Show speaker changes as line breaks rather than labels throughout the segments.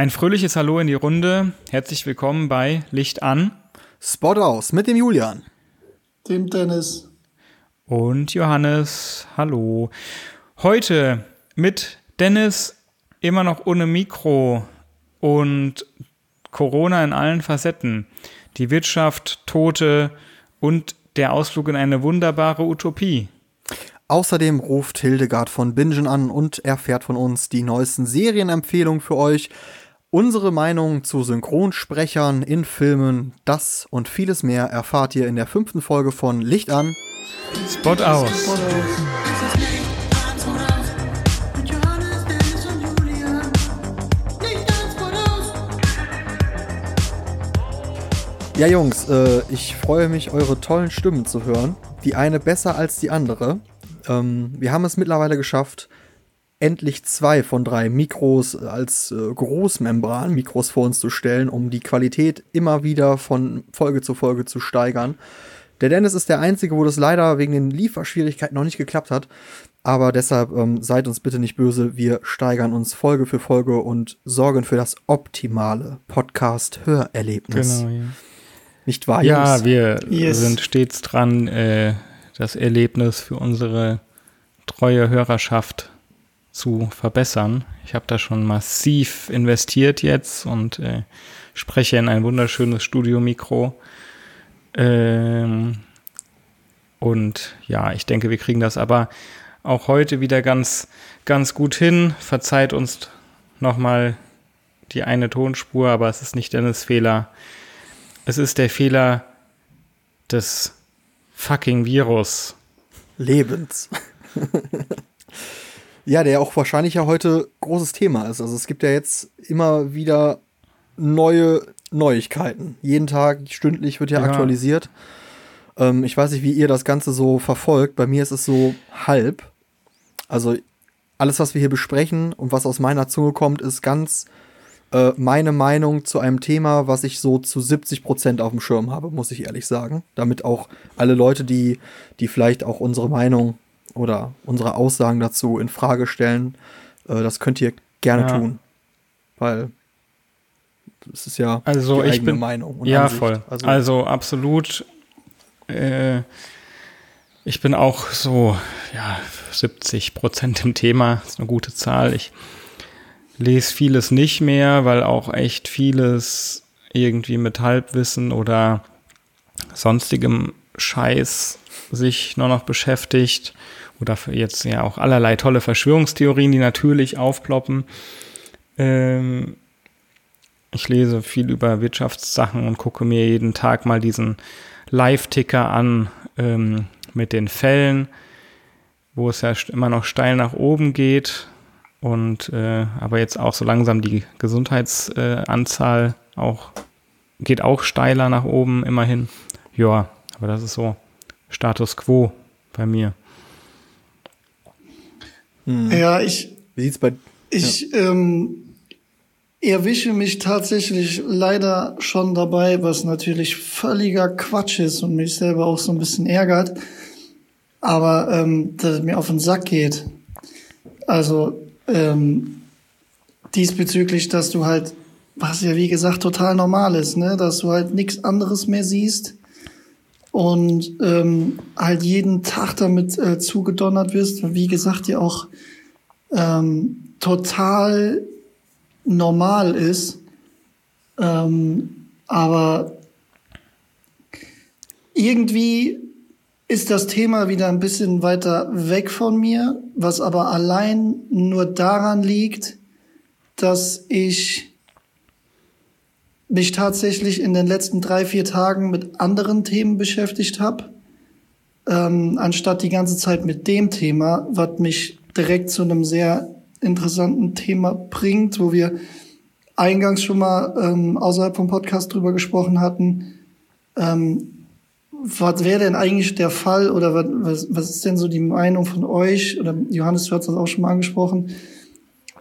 Ein fröhliches Hallo in die Runde. Herzlich willkommen bei Licht an.
Spot aus mit dem Julian.
Dem Dennis.
Und Johannes. Hallo. Heute mit Dennis immer noch ohne Mikro und Corona in allen Facetten. Die Wirtschaft, Tote und der Ausflug in eine wunderbare Utopie.
Außerdem ruft Hildegard von Bingen an und erfährt von uns die neuesten Serienempfehlungen für euch, unsere Meinung zu Synchronsprechern in Filmen, das und vieles mehr erfahrt ihr in der fünften Folge von Licht an.
Spot aus.
Spot aus.
Ja, Jungs, äh, ich freue mich, eure tollen Stimmen zu hören. Die eine besser als die andere. Ähm, wir haben es mittlerweile geschafft, endlich zwei von drei Mikros als äh, Großmembran-Mikros vor uns zu stellen, um die Qualität immer wieder von Folge zu Folge zu steigern. Der Dennis ist der Einzige, wo das leider wegen den Lieferschwierigkeiten noch nicht geklappt hat. Aber deshalb ähm, seid uns bitte nicht böse. Wir steigern uns Folge für Folge und sorgen für das optimale Podcast-Hörerlebnis.
Genau, ja.
Nicht wahr,
Ja,
Jungs?
wir
Yes.
sind stets dran, äh, das Erlebnis für unsere treue Hörerschaft zu verbessern. Ich habe da schon massiv investiert jetzt und äh, spreche in ein wunderschönes Studiomikro. Ähm, und ja, ich denke, wir kriegen das aber auch heute wieder ganz, ganz gut hin. Verzeiht uns nochmal die eine Tonspur, aber es ist nicht Dennis Fehler. Es ist der Fehler des fucking Virus.
Lebens. ja, der auch wahrscheinlich ja heute großes Thema ist. Also es gibt ja jetzt immer wieder neue Neuigkeiten. Jeden Tag, stündlich wird ja,
Ja.
aktualisiert. Ähm, ich weiß nicht, wie ihr das Ganze so verfolgt. Bei mir ist es so halb. Also alles, was wir hier besprechen und was aus meiner Zunge kommt, ist ganz äh, meine Meinung zu einem Thema, was ich so zu 70 Prozent auf dem Schirm habe, muss ich ehrlich sagen. Damit auch alle Leute, die, die vielleicht auch unsere Meinung oder unsere Aussagen dazu in Frage stellen, äh, das könnt ihr gerne
Ja.
tun. Weil es ist ja
Also
die
ich
eigene
bin-
Meinung. und
ja,
Ansicht.
voll.
Also,
Also, absolut. Äh, ich bin auch so, ja, 70 Prozent im Thema. ist eine gute Zahl. Ich lese vieles nicht mehr, weil auch echt vieles irgendwie mit Halbwissen oder sonstigem Scheiß sich nur noch beschäftigt. Oder für jetzt ja auch allerlei tolle Verschwörungstheorien, die natürlich aufploppen. Ähm, ich lese viel über Wirtschaftssachen und gucke mir jeden Tag mal diesen Live-Ticker an ähm, mit den Fällen, wo es ja immer noch steil nach oben geht und äh, aber jetzt auch so langsam die Gesundheitsanzahl äh, auch geht auch steiler nach oben immerhin. Ja, aber das ist so Status quo bei mir.
Ja, ich,
wie sieht's bei
ich ähm, erwische mich tatsächlich leider schon dabei, was natürlich völliger Quatsch ist und mich selber auch so ein bisschen ärgert, aber ähm, dass es mir auf den Sack geht. Also ähm, diesbezüglich, dass du halt, was ja wie gesagt total normal ist, ne, dass du halt nichts anderes mehr siehst und ähm, halt jeden Tag damit äh, zugedonnert wirst. Wie gesagt, ja auch ähm, total normal ist. Ähm, aber irgendwie ist das Thema wieder ein bisschen weiter weg von mir, was aber allein nur daran liegt, dass ich mich tatsächlich in den letzten drei, vier Tagen mit anderen Themen beschäftigt habe, ähm, anstatt die ganze Zeit mit dem Thema, was mich direkt zu einem sehr interessanten Thema bringt, wo wir eingangs schon mal ähm, außerhalb vom Podcast drüber gesprochen hatten. Ähm, was wäre denn eigentlich der Fall oder was, was, ist denn so die Meinung von euch? Oder Johannes, du hast das auch schon mal angesprochen,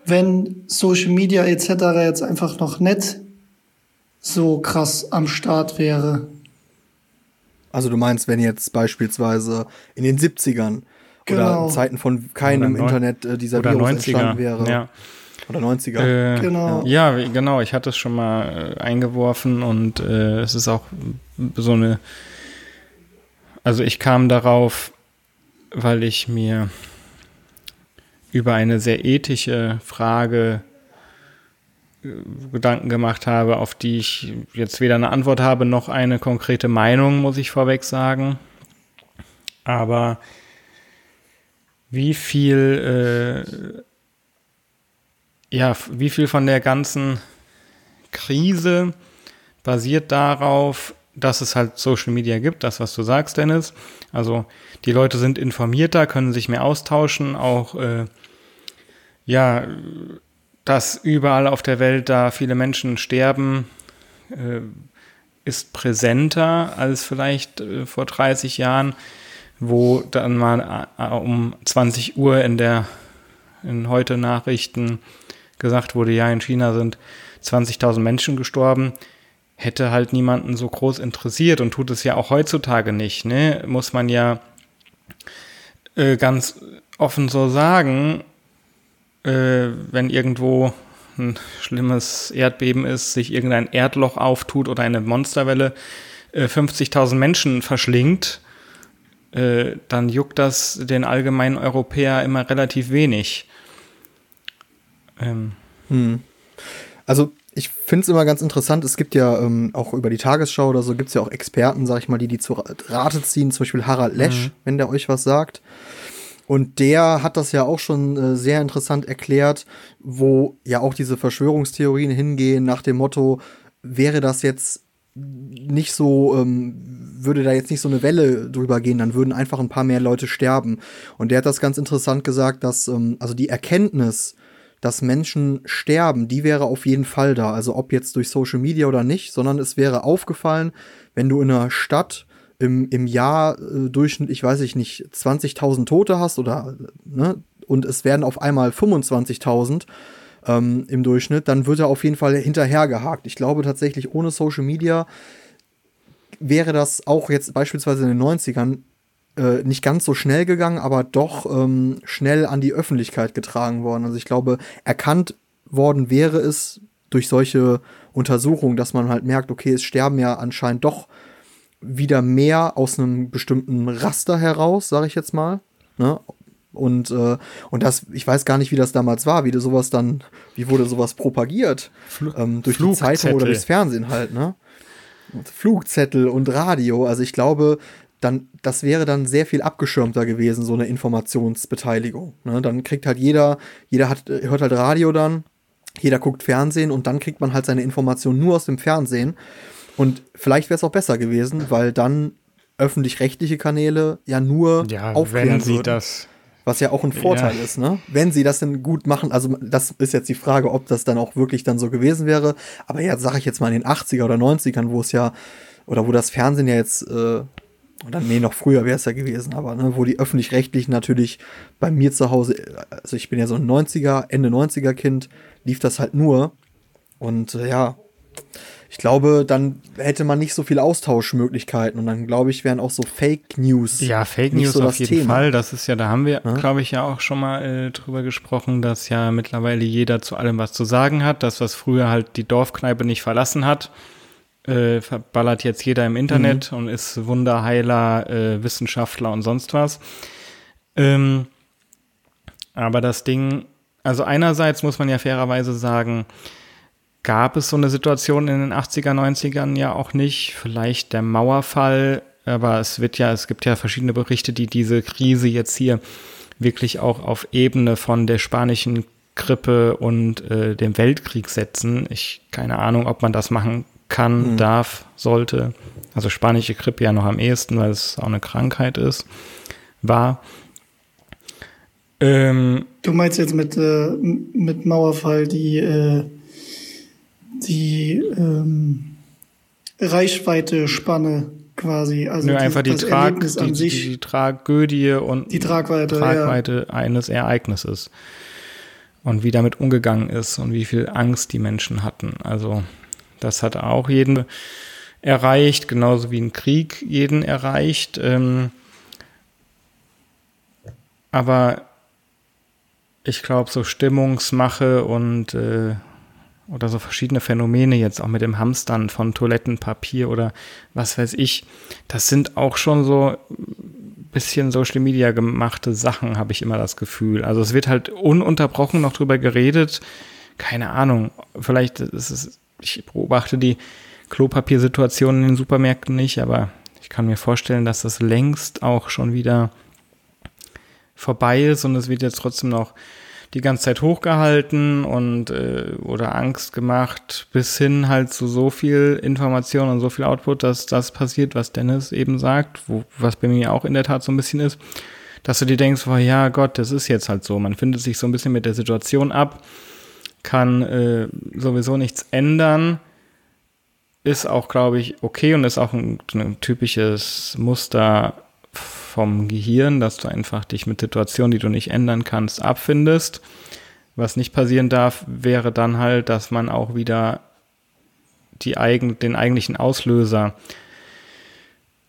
wenn Social Media etc. jetzt einfach noch nicht so krass am Start wäre.
Also du meinst, wenn jetzt beispielsweise in den 70ern oder
Genau.
in Zeiten von keinem
Oder
Internet äh, dieser
Oder
Virus
90er.
entstanden wäre.
Ja.
Oder 90er.
Äh, genau. Ja, genau. Ich hatte es schon mal äh, eingeworfen und äh, es ist auch so eine. Also ich kam darauf, weil ich mir über eine sehr ethische Frage Gedanken gemacht habe, auf die ich jetzt weder eine Antwort habe noch eine konkrete Meinung, muss ich vorweg sagen. Aber wie viel, äh, ja, wie viel von der ganzen Krise basiert darauf, dass es halt Social Media gibt, das, was du sagst, Dennis. Also die Leute sind informierter, können sich mehr austauschen, auch äh, ja, dass überall auf der Welt da viele Menschen sterben, äh, ist präsenter als vielleicht äh, vor 30 Jahren, wo dann mal äh, um 20 Uhr in der in heute Nachrichten gesagt wurde, ja, in China sind 20.000 Menschen gestorben hätte halt niemanden so groß interessiert und tut es ja auch heutzutage nicht, ne? Muss man ja äh, ganz offen so sagen, äh, wenn irgendwo ein schlimmes Erdbeben ist, sich irgendein Erdloch auftut oder eine Monsterwelle äh, 50.000 Menschen verschlingt, äh, dann juckt das den allgemeinen Europäer immer relativ wenig.
Ähm. Hm. Also ich finde es immer ganz interessant, es gibt ja ähm, auch über die Tagesschau oder so, gibt es ja auch Experten, sag ich mal, die die zu Rate ziehen, zum Beispiel Harald Lesch, mhm. wenn der euch was sagt. Und der hat das ja auch schon äh, sehr interessant erklärt, wo ja auch diese Verschwörungstheorien hingehen nach dem Motto, wäre das jetzt nicht so, ähm, würde da jetzt nicht so eine Welle drüber gehen, dann würden einfach ein paar mehr Leute sterben. Und der hat das ganz interessant gesagt, dass ähm, also die Erkenntnis, dass Menschen sterben, die wäre auf jeden Fall da. Also ob jetzt durch Social Media oder nicht, sondern es wäre aufgefallen, wenn du in einer Stadt im, im Jahr äh, durchschnittlich, weiß ich nicht, 20.000 Tote hast oder, ne, und es werden auf einmal 25.000 ähm, im Durchschnitt, dann wird er auf jeden Fall hinterhergehakt. Ich glaube tatsächlich, ohne Social Media wäre das auch jetzt beispielsweise in den 90ern äh, nicht ganz so schnell gegangen, aber doch ähm, schnell an die Öffentlichkeit getragen worden. Also ich glaube, erkannt worden wäre es durch solche Untersuchungen, dass man halt merkt, okay, es sterben ja anscheinend doch wieder mehr aus einem bestimmten Raster heraus, sage ich jetzt mal. Ne? Und, äh, und das, ich weiß gar nicht, wie das damals war, wie du sowas dann, wie wurde sowas propagiert? Fl ähm, durch die Zeitung oder durchs Fernsehen halt, ne? Flugzettel und Radio. Also ich glaube, dann, das wäre dann sehr viel abgeschirmter gewesen, so eine Informationsbeteiligung. Ne? Dann kriegt halt jeder, jeder hat, hört halt Radio dann, jeder guckt Fernsehen und dann kriegt man halt seine Informationen nur aus dem Fernsehen. Und vielleicht wäre es auch besser gewesen, weil dann öffentlich-rechtliche Kanäle ja nur
ja, aufklären wenn sie würden, das
was ja auch ein Vorteil ja. ist, ne? Wenn sie das denn gut machen, also das ist jetzt die Frage, ob das dann auch wirklich dann so gewesen wäre. Aber ja, sage ich jetzt mal in den 80er oder 90ern, wo es ja oder wo das Fernsehen ja jetzt äh, oder nee, noch früher wäre es ja gewesen, aber ne, wo die öffentlich-rechtlichen natürlich bei mir zu Hause, also ich bin ja so ein 90er, Ende 90er Kind, lief das halt nur. Und äh, ja, ich glaube, dann hätte man nicht so viele Austauschmöglichkeiten und dann glaube ich, wären auch so Fake News.
Ja, Fake News so auf jeden Thema. Fall. Das ist ja, da haben wir, ja? glaube ich, ja auch schon mal äh, drüber gesprochen, dass ja mittlerweile jeder zu allem was zu sagen hat. Das, was früher halt die Dorfkneipe nicht verlassen hat, äh, verballert jetzt jeder im Internet mhm. und ist Wunderheiler, äh, Wissenschaftler und sonst was. Ähm, aber das Ding, also einerseits muss man ja fairerweise sagen, gab es so eine Situation in den 80er, 90ern ja auch nicht. Vielleicht der Mauerfall, aber es wird ja, es gibt ja verschiedene Berichte, die diese Krise jetzt hier wirklich auch auf Ebene von der spanischen Grippe und äh, dem Weltkrieg setzen. Ich keine Ahnung, ob man das machen kann, mhm. darf, sollte. Also spanische Grippe ja noch am ehesten, weil es auch eine Krankheit ist, war.
Ähm, du meinst jetzt mit, äh, mit Mauerfall die, äh, die ähm, Reichweite-Spanne quasi.
Also Nö, einfach die, Trag, die, die, die, Tragödie und
die Tragweite,
Tragweite ja. eines Ereignisses. Und wie damit umgegangen ist und wie viel Angst die Menschen hatten. Also das hat auch jeden erreicht, genauso wie ein Krieg jeden erreicht. Ähm, aber ich glaube, so Stimmungsmache und äh, oder so verschiedene Phänomene jetzt auch mit dem Hamstern von Toilettenpapier oder was weiß ich, das sind auch schon so bisschen Social Media gemachte Sachen, habe ich immer das Gefühl. Also es wird halt ununterbrochen noch drüber geredet. Keine Ahnung, vielleicht ist es, ich beobachte die Klopapiersituation in den Supermärkten nicht, aber ich kann mir vorstellen, dass das längst auch schon wieder vorbei ist und es wird jetzt trotzdem noch die ganze Zeit hochgehalten und äh, oder Angst gemacht, bis hin halt zu so viel Information und so viel Output, dass das passiert, was Dennis eben sagt, wo, was bei mir auch in der Tat so ein bisschen ist, dass du dir denkst, oh ja Gott, das ist jetzt halt so. Man findet sich so ein bisschen mit der Situation ab, kann äh, sowieso nichts ändern, ist auch, glaube ich, okay und ist auch ein, ein typisches Muster vom Gehirn, dass du einfach dich mit Situationen, die du nicht ändern kannst, abfindest. Was nicht passieren darf, wäre dann halt, dass man auch wieder die eigen, den eigentlichen Auslöser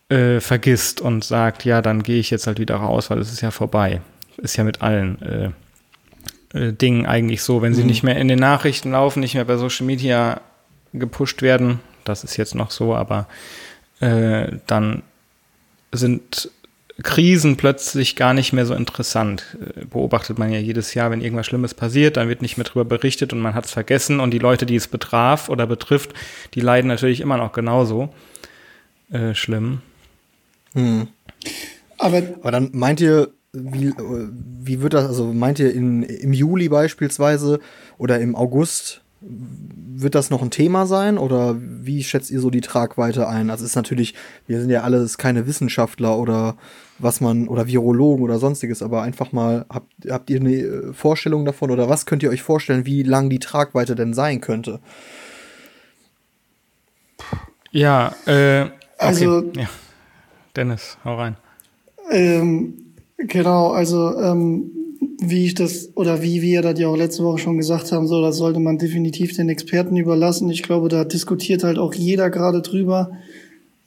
äh, vergisst und sagt, ja, dann gehe ich jetzt halt wieder raus, weil es ist ja vorbei. Ist ja mit allen äh, äh, Dingen eigentlich so, wenn sie mhm. nicht mehr in den Nachrichten laufen, nicht mehr bei Social Media gepusht werden, das ist jetzt noch so, aber äh, dann sind Krisen plötzlich gar nicht mehr so interessant. Äh, beobachtet man ja jedes Jahr, wenn irgendwas Schlimmes passiert, dann wird nicht mehr darüber berichtet und man hat es vergessen und die Leute, die es betraf oder betrifft, die leiden natürlich immer noch genauso äh, schlimm.
Hm. Aber, Aber dann meint ihr, wie, wie wird das, also meint ihr in, im Juli beispielsweise oder im August wird das noch ein Thema sein oder wie schätzt ihr so die Tragweite ein? Also ist natürlich, wir sind ja alles keine Wissenschaftler oder was man oder Virologen oder sonstiges, aber einfach mal habt, habt ihr eine äh, Vorstellung davon oder was könnt ihr euch vorstellen, wie lang die Tragweite denn sein könnte?
Ja, äh, okay. also ja. Dennis, hau rein.
Ähm, genau, also ähm, wie ich das oder wie wir das ja auch letzte Woche schon gesagt haben, so das sollte man definitiv den Experten überlassen. Ich glaube, da diskutiert halt auch jeder gerade drüber.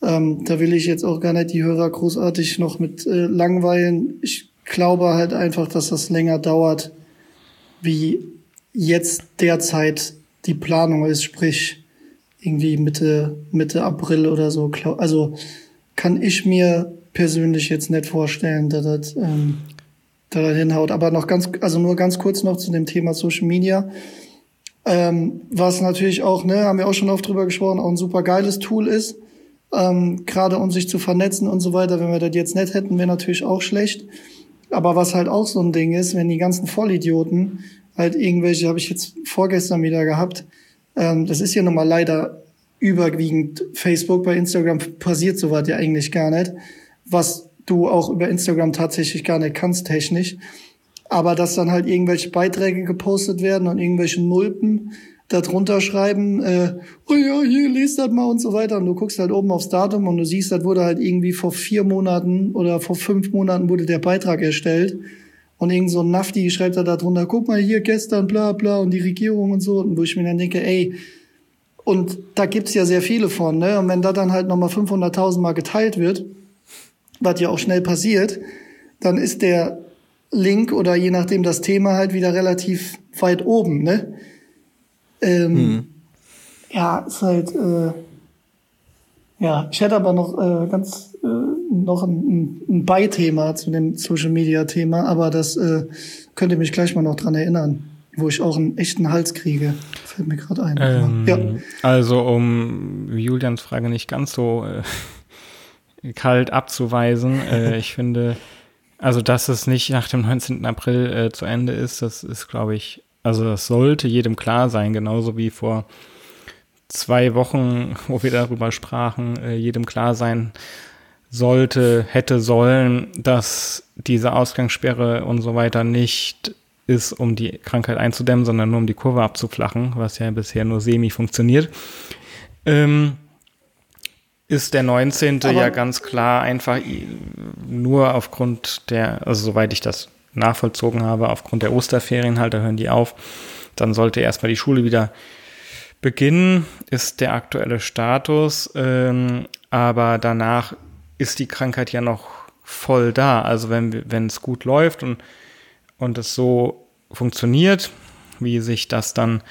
Ähm, da will ich jetzt auch gar nicht die Hörer großartig noch mit äh, langweilen. Ich glaube halt einfach, dass das länger dauert, wie jetzt derzeit die Planung ist, sprich irgendwie Mitte Mitte April oder so. Also kann ich mir persönlich jetzt nicht vorstellen, dass das ähm, da hinhaut. Aber noch ganz, also nur ganz kurz noch zu dem Thema Social Media. Ähm, was natürlich auch, ne, haben wir auch schon oft drüber gesprochen, auch ein super geiles Tool ist. Ähm, Gerade um sich zu vernetzen und so weiter. Wenn wir das jetzt nicht hätten, wäre natürlich auch schlecht. Aber was halt auch so ein Ding ist, wenn die ganzen Vollidioten halt irgendwelche, habe ich jetzt vorgestern wieder gehabt, ähm, das ist ja nun mal leider überwiegend Facebook, bei Instagram passiert sowas ja eigentlich gar nicht. Was du auch über Instagram tatsächlich gar nicht kannst technisch. Aber dass dann halt irgendwelche Beiträge gepostet werden und irgendwelche Nulpen da drunter schreiben, äh, oh ja, hier, lest das mal und so weiter. Und du guckst halt oben aufs Datum und du siehst, das wurde halt irgendwie vor vier Monaten oder vor fünf Monaten wurde der Beitrag erstellt. Und irgend so ein Nafti schreibt da drunter, guck mal hier gestern, bla bla, und die Regierung und so. Und wo ich mir dann denke, ey, und da gibt's ja sehr viele von, ne? Und wenn da dann halt nochmal 500.000 Mal geteilt wird, was ja auch schnell passiert, dann ist der Link oder je nachdem das Thema halt wieder relativ weit oben, ne? Ähm, mhm. Ja, ist halt, äh, ja, ich hätte aber noch äh, ganz äh, noch ein, ein Beithema zu dem Social Media Thema, aber das äh, könnt ihr mich gleich mal noch dran erinnern, wo ich auch einen echten Hals kriege. Fällt mir gerade ein.
Ähm, ja. Also um Julians Frage nicht ganz so äh, kalt abzuweisen. äh, ich finde, also dass es nicht nach dem 19. April äh, zu Ende ist, das ist, glaube ich, also das sollte jedem klar sein, genauso wie vor zwei Wochen, wo wir darüber sprachen, äh, jedem klar sein sollte, hätte sollen, dass diese Ausgangssperre und so weiter nicht ist, um die Krankheit einzudämmen, sondern nur um die Kurve abzuflachen, was ja bisher nur semi funktioniert. Ähm, ist der 19. Aber ja ganz klar einfach nur aufgrund der, also soweit ich das nachvollzogen habe, aufgrund der Osterferien halt, da hören die auf. Dann sollte erstmal die Schule wieder beginnen, ist der aktuelle Status. Ähm, aber danach ist die Krankheit ja noch voll da. Also wenn wenn es gut läuft und und es so funktioniert, wie sich das dann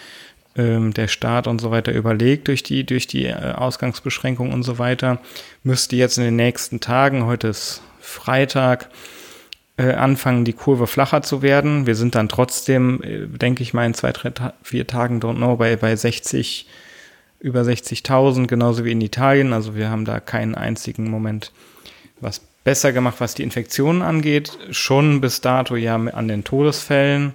ähm, der Staat und so weiter überlegt durch die, durch die äh, Ausgangsbeschränkung und so weiter, müsste jetzt in den nächsten Tagen, heute ist Freitag, äh, anfangen, die Kurve flacher zu werden. Wir sind dann trotzdem, äh, denke ich mal, in zwei, drei, ta vier Tagen, don't know, bei, bei 60, über 60.000, genauso wie in Italien. Also wir haben da keinen einzigen Moment was besser gemacht, was die Infektionen angeht. Schon bis dato ja an den Todesfällen.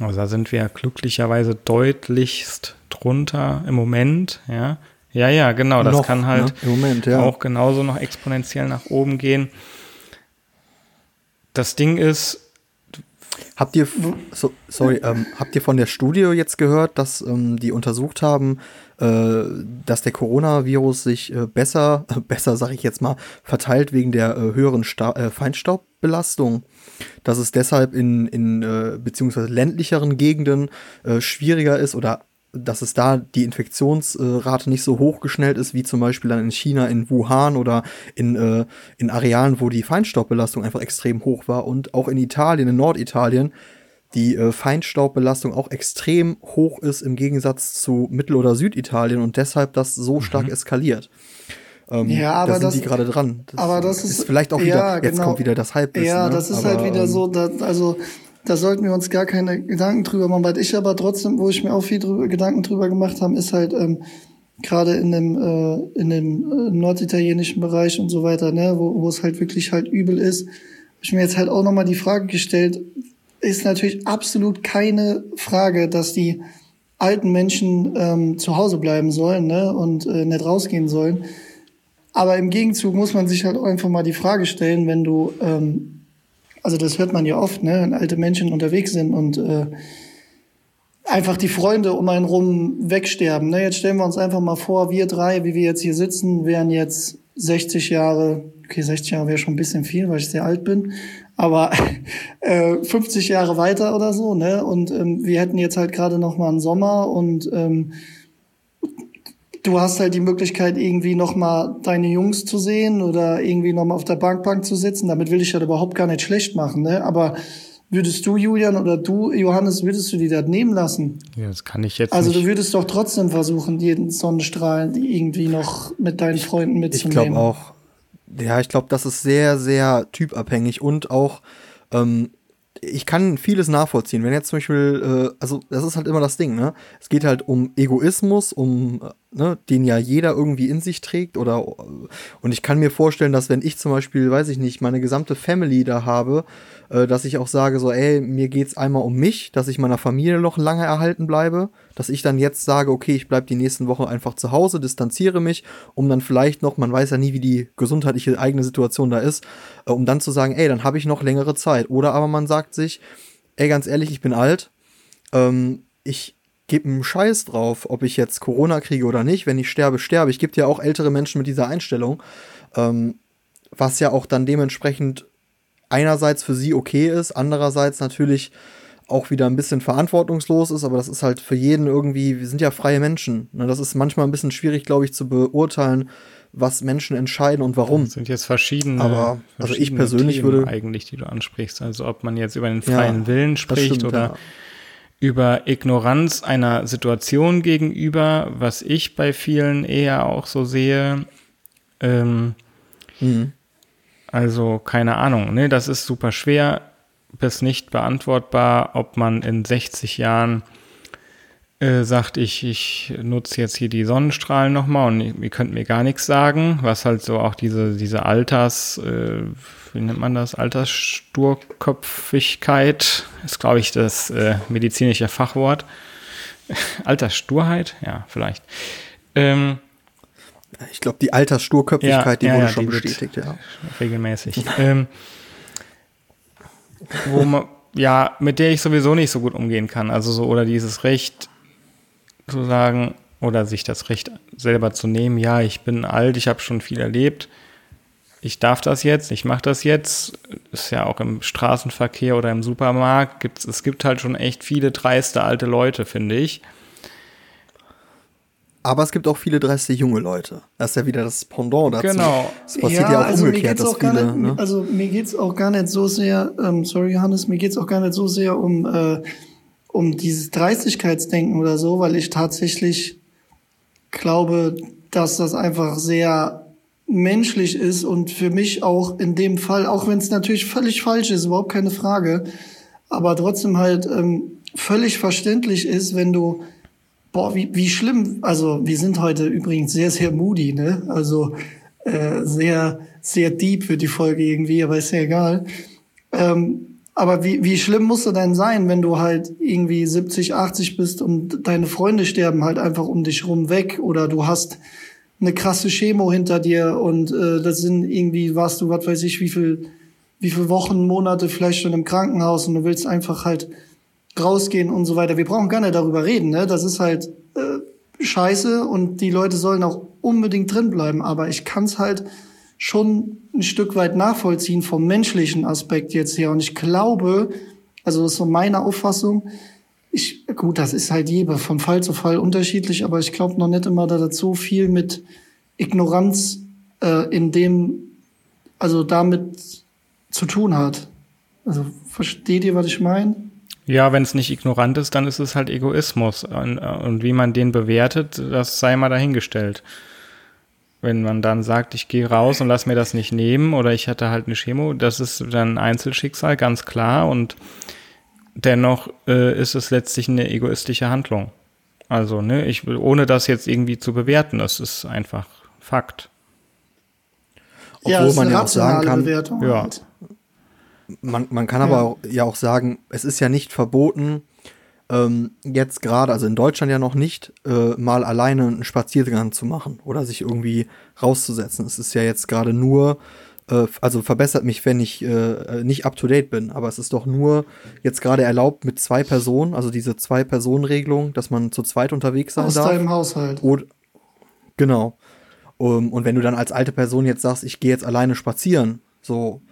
Also da sind wir glücklicherweise deutlichst drunter im Moment, ja. Ja, ja, genau. Das noch, kann halt ne? Moment, ja. auch genauso noch exponentiell nach oben gehen. Das Ding ist.
Habt ihr, so, sorry, ähm, habt ihr von der Studie jetzt gehört, dass ähm, die untersucht haben, äh, dass der Coronavirus sich äh, besser, äh, besser sage ich jetzt mal, verteilt wegen der äh, höheren Sta äh, Feinstaubbelastung? Dass es deshalb in, in äh, beziehungsweise ländlicheren Gegenden schwieriger ist oder dass es da die Infektionsrate nicht so hochgeschnellt ist, wie zum Beispiel dann in China, in Wuhan oder in, äh, in Arealen, wo die Feinstaubbelastung einfach extrem hoch war und auch in Italien, in Norditalien, die äh, Feinstaubbelastung auch extrem hoch ist im Gegensatz zu Mittel- oder Süditalien und deshalb das so mhm. stark eskaliert.
Ähm, ja, aber da sind
das, die gerade dran.
Das aber das ist,
ist vielleicht auch wieder, ja, jetzt genau. kommt wieder das Halbwissen.
Ja, ne? das ist aber, halt wieder ähm, so, dass, also da sollten wir uns gar keine Gedanken drüber machen. Weil ich aber trotzdem, wo ich mir auch viel drüber, Gedanken drüber gemacht habe, ist halt ähm, gerade in dem äh, in dem äh, norditalienischen Bereich und so weiter, ne, wo, wo es halt wirklich halt übel ist, habe ich mir jetzt halt auch nochmal die Frage gestellt, ist natürlich absolut keine Frage, dass die alten Menschen ähm, zu Hause bleiben sollen ne, und äh, nicht rausgehen sollen. Aber im Gegenzug muss man sich halt einfach mal die Frage stellen, wenn du ähm, also das hört man ja oft, ne, wenn alte Menschen unterwegs sind und äh, einfach die Freunde um einen rum wegsterben. Ne? Jetzt stellen wir uns einfach mal vor, wir drei, wie wir jetzt hier sitzen, wären jetzt 60 Jahre, okay, 60 Jahre wäre schon ein bisschen viel, weil ich sehr alt bin, aber äh, 50 Jahre weiter oder so, ne? Und ähm, wir hätten jetzt halt gerade noch mal einen Sommer und ähm, du hast halt die Möglichkeit, irgendwie nochmal deine Jungs zu sehen oder irgendwie nochmal auf der Bankbank zu sitzen. Damit will ich ja überhaupt gar nicht schlecht machen, ne? Aber würdest du, Julian, oder du, Johannes, würdest du die das nehmen lassen?
Ja, das kann ich jetzt
Also
nicht.
du würdest doch trotzdem versuchen, jeden Sonnenstrahl irgendwie noch mit deinen Freunden mitzunehmen.
Ich glaube auch. Ja, ich glaube, das ist sehr, sehr typabhängig und auch ähm, ich kann vieles nachvollziehen. Wenn jetzt zum Beispiel, äh, also das ist halt immer das Ding, ne? Es geht halt um Egoismus, um, ne, den ja jeder irgendwie in sich trägt oder und ich kann mir vorstellen, dass wenn ich zum Beispiel, weiß ich nicht, meine gesamte Family da habe, äh, dass ich auch sage so, ey, mir geht's einmal um mich, dass ich meiner Familie noch lange erhalten bleibe dass ich dann jetzt sage, okay, ich bleibe die nächsten Wochen einfach zu Hause, distanziere mich, um dann vielleicht noch, man weiß ja nie, wie die gesundheitliche eigene Situation da ist, äh, um dann zu sagen, ey, dann habe ich noch längere Zeit. Oder aber man sagt sich, ey, ganz ehrlich, ich bin alt, ähm, ich gebe einen Scheiß drauf, ob ich jetzt Corona kriege oder nicht. Wenn ich sterbe, sterbe. Ich gebe ja auch ältere Menschen mit dieser Einstellung, ähm, was ja auch dann dementsprechend einerseits für sie okay ist, andererseits natürlich auch wieder ein bisschen verantwortungslos ist, aber das ist halt für jeden irgendwie, wir sind ja freie Menschen. Ne? Das ist manchmal ein bisschen schwierig, glaube ich, zu beurteilen, was Menschen entscheiden und warum. Das
sind jetzt verschiedene.
Aber also ich persönlich Themen würde
eigentlich, die du ansprichst, also ob man jetzt über den freien ja, Willen spricht stimmt, oder ja. Über Ignoranz einer Situation gegenüber, was ich bei vielen eher auch so sehe. Ähm, mhm. Also keine Ahnung, ne, das ist super schwer bis nicht beantwortbar, ob man in 60 Jahren äh, sagt, ich, ich nutze jetzt hier die Sonnenstrahlen nochmal und ihr könnt mir gar nichts sagen, was halt so auch diese, diese Alters, äh, wie nennt man das, Alterssturköpfigkeit, ist glaube ich das äh, medizinische Fachwort. Alterssturheit, ja, vielleicht. Ähm,
ich glaube, die Alterssturköpfigkeit, ja, die ja, wurde ja, schon die bestätigt, ja.
Regelmäßig. ähm, wo man, ja, mit der ich sowieso nicht so gut umgehen kann. Also so, oder dieses Recht zu sagen, oder sich das Recht selber zu nehmen, ja, ich bin alt, ich habe schon viel erlebt, ich darf das jetzt, ich mache das jetzt, ist ja auch im Straßenverkehr oder im Supermarkt, gibt's, es gibt halt schon echt viele dreiste alte Leute, finde ich.
Aber es gibt auch viele dreiste junge Leute. Das ist ja wieder das Pendant dazu.
Genau.
Es passiert ja, ja auch also umgekehrt, dass viele.
Nicht, ne? Also mir geht's auch gar nicht so sehr, ähm, sorry Johannes, mir geht's auch gar nicht so sehr um, äh, um dieses Dreistigkeitsdenken oder so, weil ich tatsächlich glaube, dass das einfach sehr menschlich ist und für mich auch in dem Fall, auch wenn es natürlich völlig falsch ist, überhaupt keine Frage, aber trotzdem halt ähm, völlig verständlich ist, wenn du Boah, wie, wie schlimm. Also wir sind heute übrigens sehr, sehr moody, ne? Also äh, sehr, sehr deep für die Folge irgendwie, aber ist ja egal. Ähm, aber wie, wie schlimm musst du denn sein, wenn du halt irgendwie 70, 80 bist und deine Freunde sterben halt einfach um dich rum weg oder du hast eine krasse Chemo hinter dir und äh, das sind irgendwie, warst du, was weiß ich, wie viel, wie viel Wochen, Monate vielleicht schon im Krankenhaus und du willst einfach halt rausgehen und so weiter. Wir brauchen gar nicht darüber reden, ne? Das ist halt äh, scheiße und die Leute sollen auch unbedingt drin bleiben. Aber ich kann es halt schon ein Stück weit nachvollziehen vom menschlichen Aspekt jetzt her. Und ich glaube, also das ist so meine Auffassung, ich, gut, das ist halt jeder von Fall zu Fall unterschiedlich, aber ich glaube noch nicht immer, dass das so viel mit Ignoranz äh, in dem, also damit zu tun hat. Also versteht ihr, was ich meine?
Ja, wenn es nicht ignorant ist, dann ist es halt Egoismus. Und, und, wie man den bewertet, das sei mal dahingestellt. Wenn man dann sagt, ich gehe raus und lass mir das nicht nehmen oder ich hatte halt eine Chemo, das ist dann Einzelschicksal, ganz klar. Und dennoch äh, ist es letztlich eine egoistische Handlung. Also, ne, ich will, ohne das jetzt irgendwie zu bewerten, das ist einfach Fakt.
Obwohl ja, man ja auch sagen kann,
Bewertung
ja. Halt man, man kann aber auch, ja auch sagen, es ist ja nicht verboten, ähm, jetzt gerade, also in Deutschland ja noch nicht, äh, mal alleine einen Spaziergang zu machen oder sich irgendwie rauszusetzen. Es ist ja jetzt gerade nur, äh, also verbessert mich, wenn ich äh, nicht up to date bin, aber es ist doch nur jetzt gerade erlaubt mit zwei Personen, also diese Zwei-Personen-Regelung, dass man zu zweit unterwegs sein
Aus
darf.
Aus deinem Haushalt.
Oder, genau. Um, und wenn du dann als alte Person jetzt sagst, ich gehe jetzt alleine spazieren, so,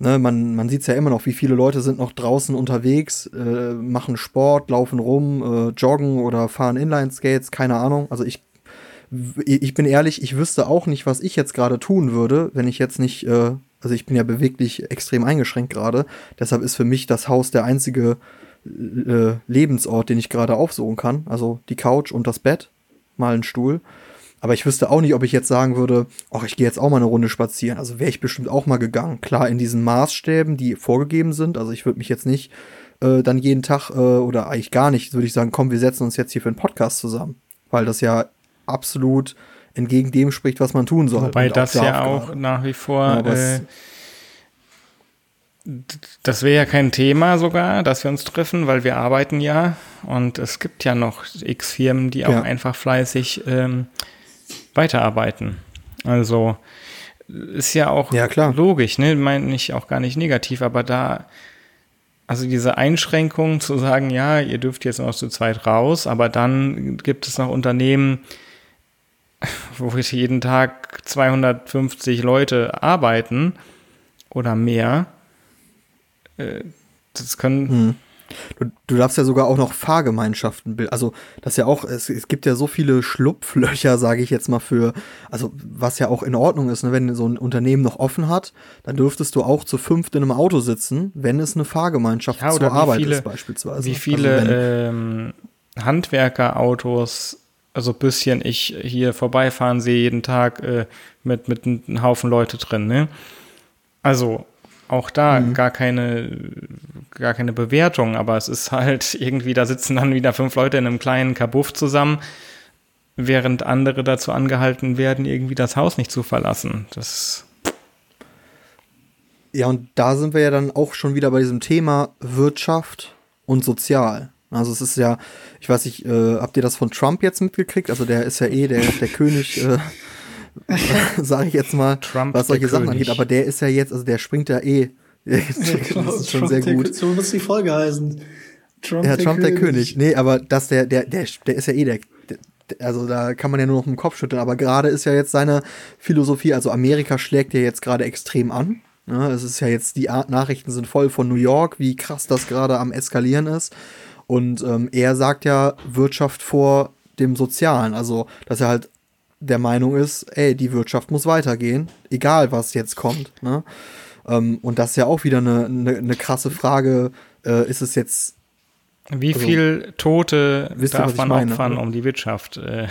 Ne, man man sieht es ja immer noch, wie viele Leute sind noch draußen unterwegs, äh, machen Sport, laufen rum, äh, joggen oder fahren Inline-Skates, keine Ahnung. Also ich, ich bin ehrlich, ich wüsste auch nicht, was ich jetzt gerade tun würde, wenn ich jetzt nicht, äh, also ich bin ja beweglich extrem eingeschränkt gerade. Deshalb ist für mich das Haus der einzige äh, Lebensort, den ich gerade aufsuchen kann. Also die Couch und das Bett, mal ein Stuhl. Aber ich wüsste auch nicht, ob ich jetzt sagen würde, ach, ich gehe jetzt auch mal eine Runde spazieren. Also wäre ich bestimmt auch mal gegangen. Klar, in diesen Maßstäben, die vorgegeben sind. Also ich würde mich jetzt nicht äh, dann jeden Tag äh, oder eigentlich gar nicht, würde ich sagen, komm, wir setzen uns jetzt hier für einen Podcast zusammen. Weil das ja absolut entgegen dem spricht, was man tun soll.
Wobei das ja auch gerade. nach wie vor. Ja, äh, das wäre ja kein Thema sogar, dass wir uns treffen, weil wir arbeiten ja und es gibt ja noch x Firmen, die auch ja. einfach fleißig ähm, weiterarbeiten. Also ist ja auch
ja,
logisch, ne? Meine ich auch gar nicht negativ, aber da, also diese Einschränkung zu sagen, ja, ihr dürft jetzt noch zu zweit raus, aber dann gibt es noch Unternehmen, wo jeden Tag 250 Leute arbeiten oder mehr. Äh, das können, hm.
Du, du darfst ja sogar auch noch Fahrgemeinschaften bilden. Also, das ja auch, es, es gibt ja so viele Schlupflöcher, sage ich jetzt mal, für, also was ja auch in Ordnung ist, ne? wenn so ein Unternehmen noch offen hat, dann dürftest du auch zu fünft in einem Auto sitzen, wenn es eine Fahrgemeinschaft ja, zur Arbeit viele, ist, beispielsweise.
Wie also viele also ähm, Handwerkerautos, also bisschen ich hier vorbeifahren sehe jeden Tag äh, mit, mit einem Haufen Leute drin, ne? Also, auch da mhm. gar keine, gar keine Bewertung, aber es ist halt irgendwie, da sitzen dann wieder fünf Leute in einem kleinen Kabuff zusammen, während andere dazu angehalten werden, irgendwie das Haus nicht zu verlassen. Das
ja, und da sind wir ja dann auch schon wieder bei diesem Thema Wirtschaft und Sozial. Also es ist ja, ich weiß nicht, äh, habt ihr das von Trump jetzt mitgekriegt? Also der ist ja eh der, der König äh, sage ich jetzt mal, Trump was solche Sachen angeht. Aber der ist ja jetzt, also der springt ja eh. das ist schon Trump sehr gut.
so muss die Folge heißen.
Trump, ja, der, Trump König. der König. Nee, aber dass der, der, der, der ist ja eh der, also da kann man ja nur noch im Kopf schütteln, aber gerade ist ja jetzt seine Philosophie, also Amerika schlägt ja jetzt gerade extrem an. Ja, es ist ja jetzt, die Art Nachrichten sind voll von New York, wie krass das gerade am Eskalieren ist. Und ähm, er sagt ja Wirtschaft vor dem Sozialen. Also, dass er halt der Meinung ist, ey, die Wirtschaft muss weitergehen, egal was jetzt kommt. Ne? Ähm, und das ist ja auch wieder eine, eine, eine krasse Frage. Äh, ist es jetzt.
Wie
also,
viel Tote darf man opfern, um die Wirtschaft äh,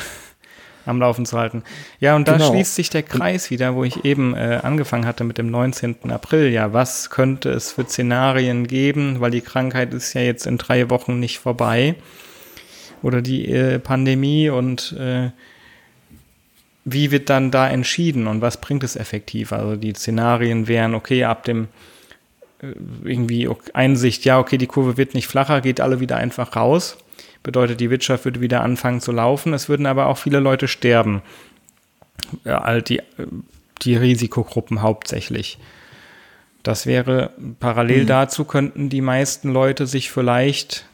am Laufen zu halten? Ja, und da
Genau.
schließt sich der Kreis wieder, wo ich eben äh, angefangen hatte mit dem 19. April. Ja, was könnte es für Szenarien geben? Weil die Krankheit ist ja jetzt in drei Wochen nicht vorbei. Oder die äh, Pandemie und äh, wie wird dann da entschieden und was bringt es effektiv? Also die Szenarien wären, okay, ab dem äh, irgendwie Einsicht, ja, okay, die Kurve wird nicht flacher, geht alle wieder einfach raus. Bedeutet, die Wirtschaft würde wieder anfangen zu laufen. Es würden aber auch viele Leute sterben. Ja, halt die, die Risikogruppen hauptsächlich. Das wäre parallel dazu könnten die meisten Leute sich vielleicht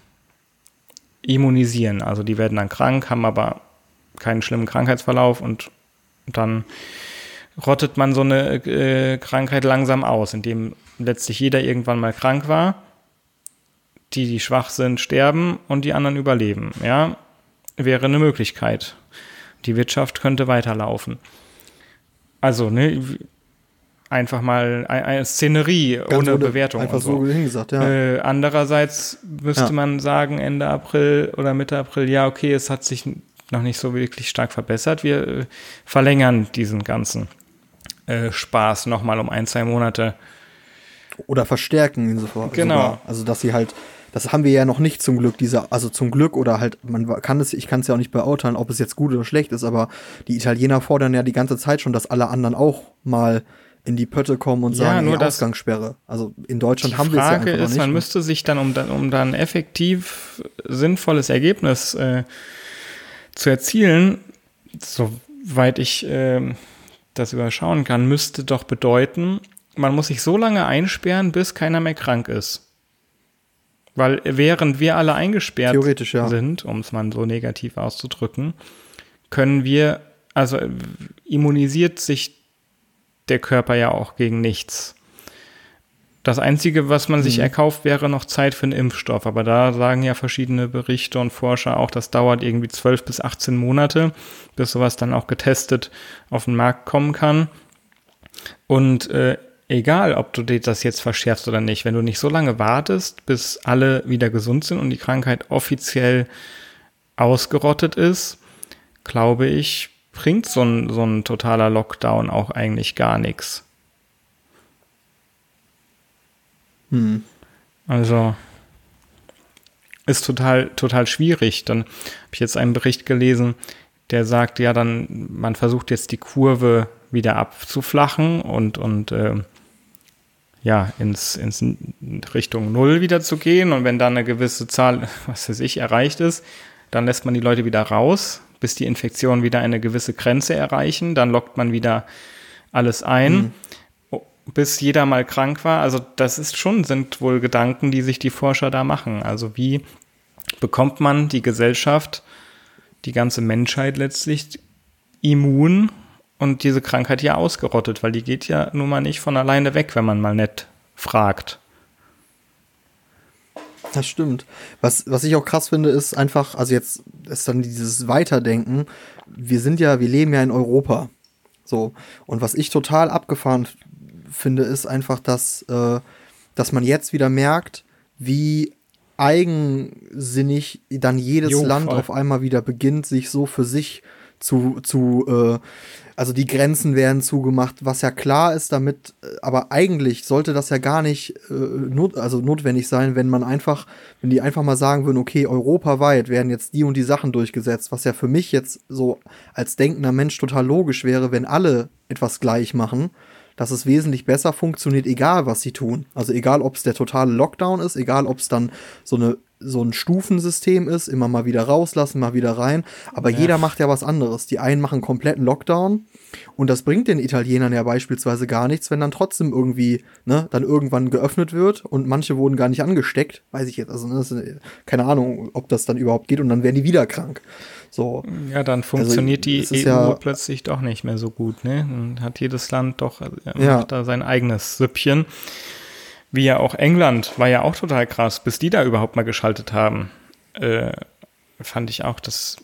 immunisieren. Also die werden dann krank, haben aber keinen schlimmen Krankheitsverlauf und dann rottet man so eine äh, Krankheit langsam aus, indem letztlich jeder irgendwann mal krank war. Die, die schwach sind, sterben und die anderen überleben. Ja, wäre eine Möglichkeit. Die Wirtschaft könnte weiterlaufen. Also, ne, einfach mal ein- eine Szenerie
Ganz
ohne Bewertung.
Einfach
und
so hingesagt, ja.
äh, andererseits müsste
Ja.
man sagen, Ende April oder Mitte April, ja, okay, es hat sich noch nicht so wirklich stark verbessert. Wir äh, verlängern diesen ganzen äh, Spaß nochmal um ein, zwei Monate.
Oder verstärken ihn sofort.
Genau.
Sogar. Also, dass sie halt, das haben wir ja noch nicht zum Glück, diese, also zum Glück oder halt, man kann es, ich kann es ja auch nicht beurteilen, ob es jetzt gut oder schlecht ist, aber die Italiener fordern ja die ganze Zeit schon, dass alle anderen auch mal in die Pötte kommen und
Ja,
sagen,
nur das-
Ausgangssperre. Also in Deutschland haben wir es ja
Frage
einfach noch
ist,
nicht.
man müsste sich dann, um dann, um dann effektiv sinnvolles Ergebnis äh, zu erzielen, soweit ich ähm, das überschauen kann, müsste doch bedeuten, man muss sich so lange einsperren, bis keiner mehr krank ist. Weil während wir alle eingesperrt
ja.
sind, um es mal so negativ auszudrücken, können wir, also äh, immunisiert sich der Körper ja auch gegen nichts. Das Einzige, was man sich
Mhm.
erkauft, wäre noch Zeit für einen Impfstoff. Aber da sagen ja verschiedene Berichte und Forscher auch, das dauert irgendwie 12 bis 18 Monate, bis sowas dann auch getestet auf den Markt kommen kann. Und äh, egal, ob du dir das jetzt verschärfst oder nicht, wenn du nicht so lange wartest, bis alle wieder gesund sind und die Krankheit offiziell ausgerottet ist, glaube ich, bringt so ein, so ein totaler Lockdown auch eigentlich gar nichts.
Hm.
Also ist total, total schwierig. Dann habe ich jetzt einen Bericht gelesen, der sagt, ja, dann, man versucht jetzt die Kurve wieder abzuflachen und, und äh, ja, ins, ins Richtung Null wieder zu gehen. Und wenn dann eine gewisse Zahl, was weiß ich, erreicht ist, dann lässt man die Leute wieder raus, bis die Infektionen wieder eine gewisse Grenze erreichen. Dann lockt man wieder alles ein, oh, bis jeder mal krank war. Also das ist schon, sind wohl Gedanken, die sich die Forscher da machen. Also wie bekommt man die Gesellschaft, die ganze Menschheit letztlich immun und diese Krankheit ja ausgerottet, weil die geht ja nun mal nicht von alleine weg, wenn man mal nett fragt.
Das stimmt. Was, was ich auch krass finde, ist einfach, also jetzt ist dann dieses Weiterdenken. Wir sind ja, wir leben ja in Europa. So. Und was ich total abgefahren finde, ist einfach, dass, äh, dass man jetzt wieder merkt, wie eigensinnig dann jedes
Jo,
Land
voll.
auf einmal wieder beginnt, sich so für sich zu, zu äh, also die Grenzen werden zugemacht, was ja klar ist damit, äh, aber eigentlich sollte das ja gar nicht äh, not, also notwendig sein, wenn man einfach, wenn die einfach mal sagen würden, okay, europaweit werden jetzt die und die Sachen durchgesetzt, was ja für mich jetzt so als denkender Mensch total logisch wäre, wenn alle etwas gleich machen, dass es wesentlich besser funktioniert, egal was sie tun. Also egal, ob es der totale Lockdown ist, egal, ob es dann so eine so ein Stufensystem ist, immer mal wieder rauslassen, mal wieder rein. Aber jeder macht ja was anderes. Die einen machen kompletten Lockdown und das bringt den Italienern ja beispielsweise gar nichts, wenn dann trotzdem irgendwie, ne, dann irgendwann geöffnet wird und manche wurden gar nicht angesteckt. Weiß ich jetzt, also ne, ist, keine Ahnung, ob das dann überhaupt geht und dann werden die wieder krank. So.
Ja, dann funktioniert die
es ist
EU
ja-
plötzlich doch nicht mehr so gut. Ne? Dann hat jedes Land doch äh,
Ja.
macht da sein eigenes Süppchen. Wie ja auch England war ja auch total krass, bis die da überhaupt mal geschaltet haben. Äh, fand ich auch, das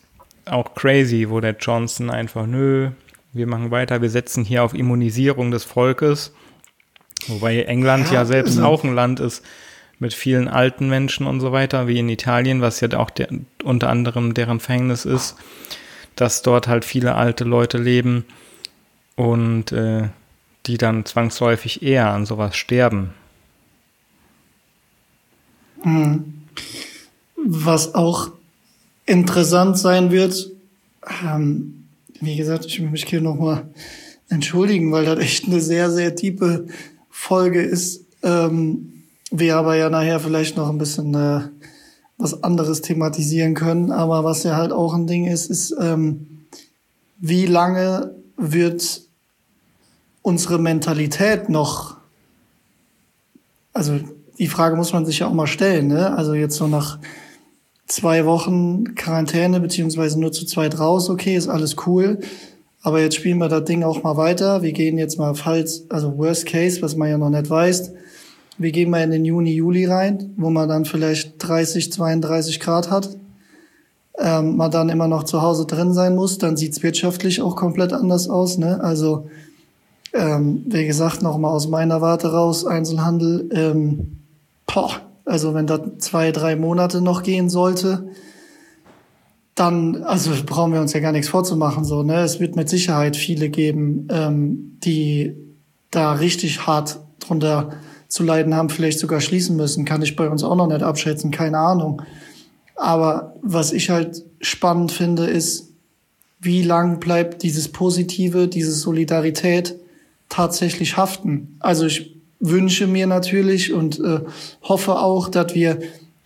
auch crazy, wo der Johnson einfach, nö, wir machen weiter, wir setzen hier auf Immunisierung des Volkes. Wobei England ja, ja selbst auch ein Land ist mit vielen alten Menschen und so weiter, wie in Italien, was ja auch der, unter anderem deren Fängnis ist, dass dort halt viele alte Leute leben und äh, die dann zwangsläufig eher an sowas sterben.
Mhm. Was auch interessant sein wird, ähm, wie gesagt, ich will mich hier nochmal entschuldigen, weil das echt eine sehr, sehr tiefe Folge ist. Ähm, wir aber ja nachher vielleicht noch ein bisschen äh, was anderes thematisieren können. Aber was ja halt auch ein Ding ist, ist, ähm, wie lange wird unsere Mentalität noch, also die Frage muss man sich ja auch mal stellen, ne? Also jetzt so nach zwei Wochen Quarantäne, beziehungsweise nur zu zweit raus, okay, ist alles cool. Aber jetzt spielen wir das Ding auch mal weiter. Wir gehen jetzt mal falls, also Worst Case, was man ja noch nicht weiß. Wir gehen mal in den Juni, Juli rein, wo man dann vielleicht 30, 32 Grad hat. Ähm, man dann immer noch zu Hause drin sein muss, dann sieht's wirtschaftlich auch komplett anders aus. Ne? Also ähm, wie gesagt, nochmal aus meiner Warte raus, Einzelhandel, ähm, boah, also wenn das zwei, drei Monate noch gehen sollte, dann, also brauchen wir uns ja gar nichts vorzumachen. So, ne? Es wird mit Sicherheit viele geben, ähm, die da richtig hart drunter zu leiden haben, vielleicht sogar schließen müssen. Kann ich bei uns auch noch nicht abschätzen, keine Ahnung. Aber was ich halt spannend finde, ist, wie lang bleibt dieses Positive, diese Solidarität tatsächlich haften. Also ich wünsche mir natürlich und äh, hoffe auch, dass wir,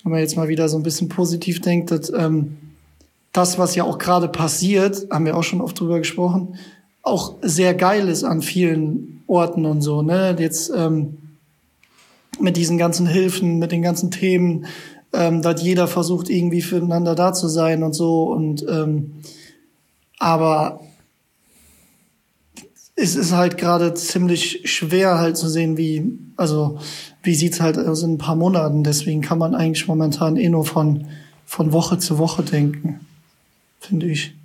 wenn man jetzt mal wieder so ein bisschen positiv denkt, dass ähm, das, was ja auch gerade passiert, haben wir auch schon oft drüber gesprochen, auch sehr geil ist an vielen Orten und so. Ne? Jetzt ähm, mit diesen ganzen Hilfen, mit den ganzen Themen, ähm, dass jeder versucht, irgendwie füreinander da zu sein und so. Und ähm, aber es ist halt gerade ziemlich schwer halt zu sehen, wie, also wie sieht's halt aus in ein paar Monaten. Deswegen kann man eigentlich momentan eh nur von, von Woche zu Woche denken, finde ich.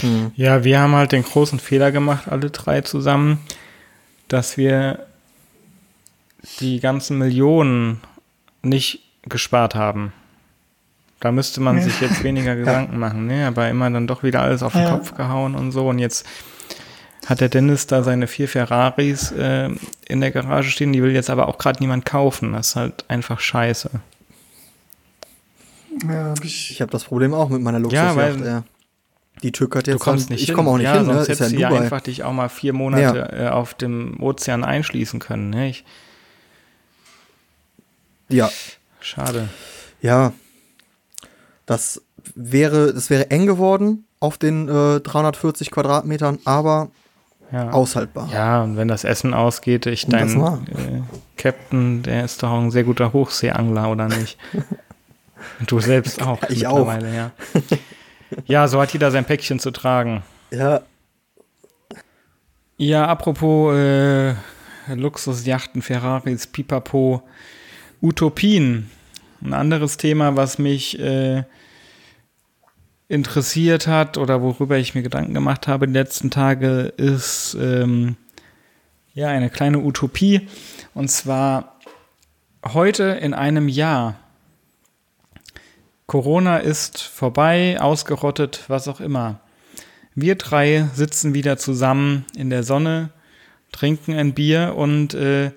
Hm. Ja, wir haben halt den großen Fehler gemacht, alle drei zusammen, dass wir die ganzen Millionen nicht gespart haben. Da müsste man ja. sich jetzt weniger Gedanken machen, ne? Aber immer dann doch wieder alles auf den ja. Kopf gehauen und so. Und jetzt hat der Dennis da seine vier Ferraris äh, in der Garage stehen, die will jetzt aber auch gerade niemand kaufen. Das ist halt einfach scheiße.
Ja, ich ich habe das Problem auch mit meiner Luxusjacht. Ja, weil ja. Die Tür hat jetzt
du kommst nicht
ich komme auch nicht
ja,
hin.
Sonst ne? hättest du ja einfach dich auch mal vier Monate ja. äh, auf dem Ozean einschließen können. Ne? Ich,
ja.
Schade.
Ja. Das wäre, das wäre eng geworden auf den äh, 340 Quadratmetern, aber ja. aushaltbar.
Ja, und wenn das Essen ausgeht, ich dein äh, Captain, der ist doch auch ein sehr guter Hochseeangler, oder nicht? Und du selbst auch.
Ich mittlerweile,
auch. Ja. ja, so hat jeder sein Päckchen zu tragen.
Ja.
Ja, apropos äh, Luxusjachten, Ferraris, Pipapo, Utopien. Ein anderes Thema, was mich äh, interessiert hat oder worüber ich mir Gedanken gemacht habe die letzten Tage, ist ähm, ja eine kleine Utopie. Und zwar heute in einem Jahr. Corona ist vorbei, ausgerottet, was auch immer. Wir drei sitzen wieder zusammen in der Sonne, trinken ein Bier und äh,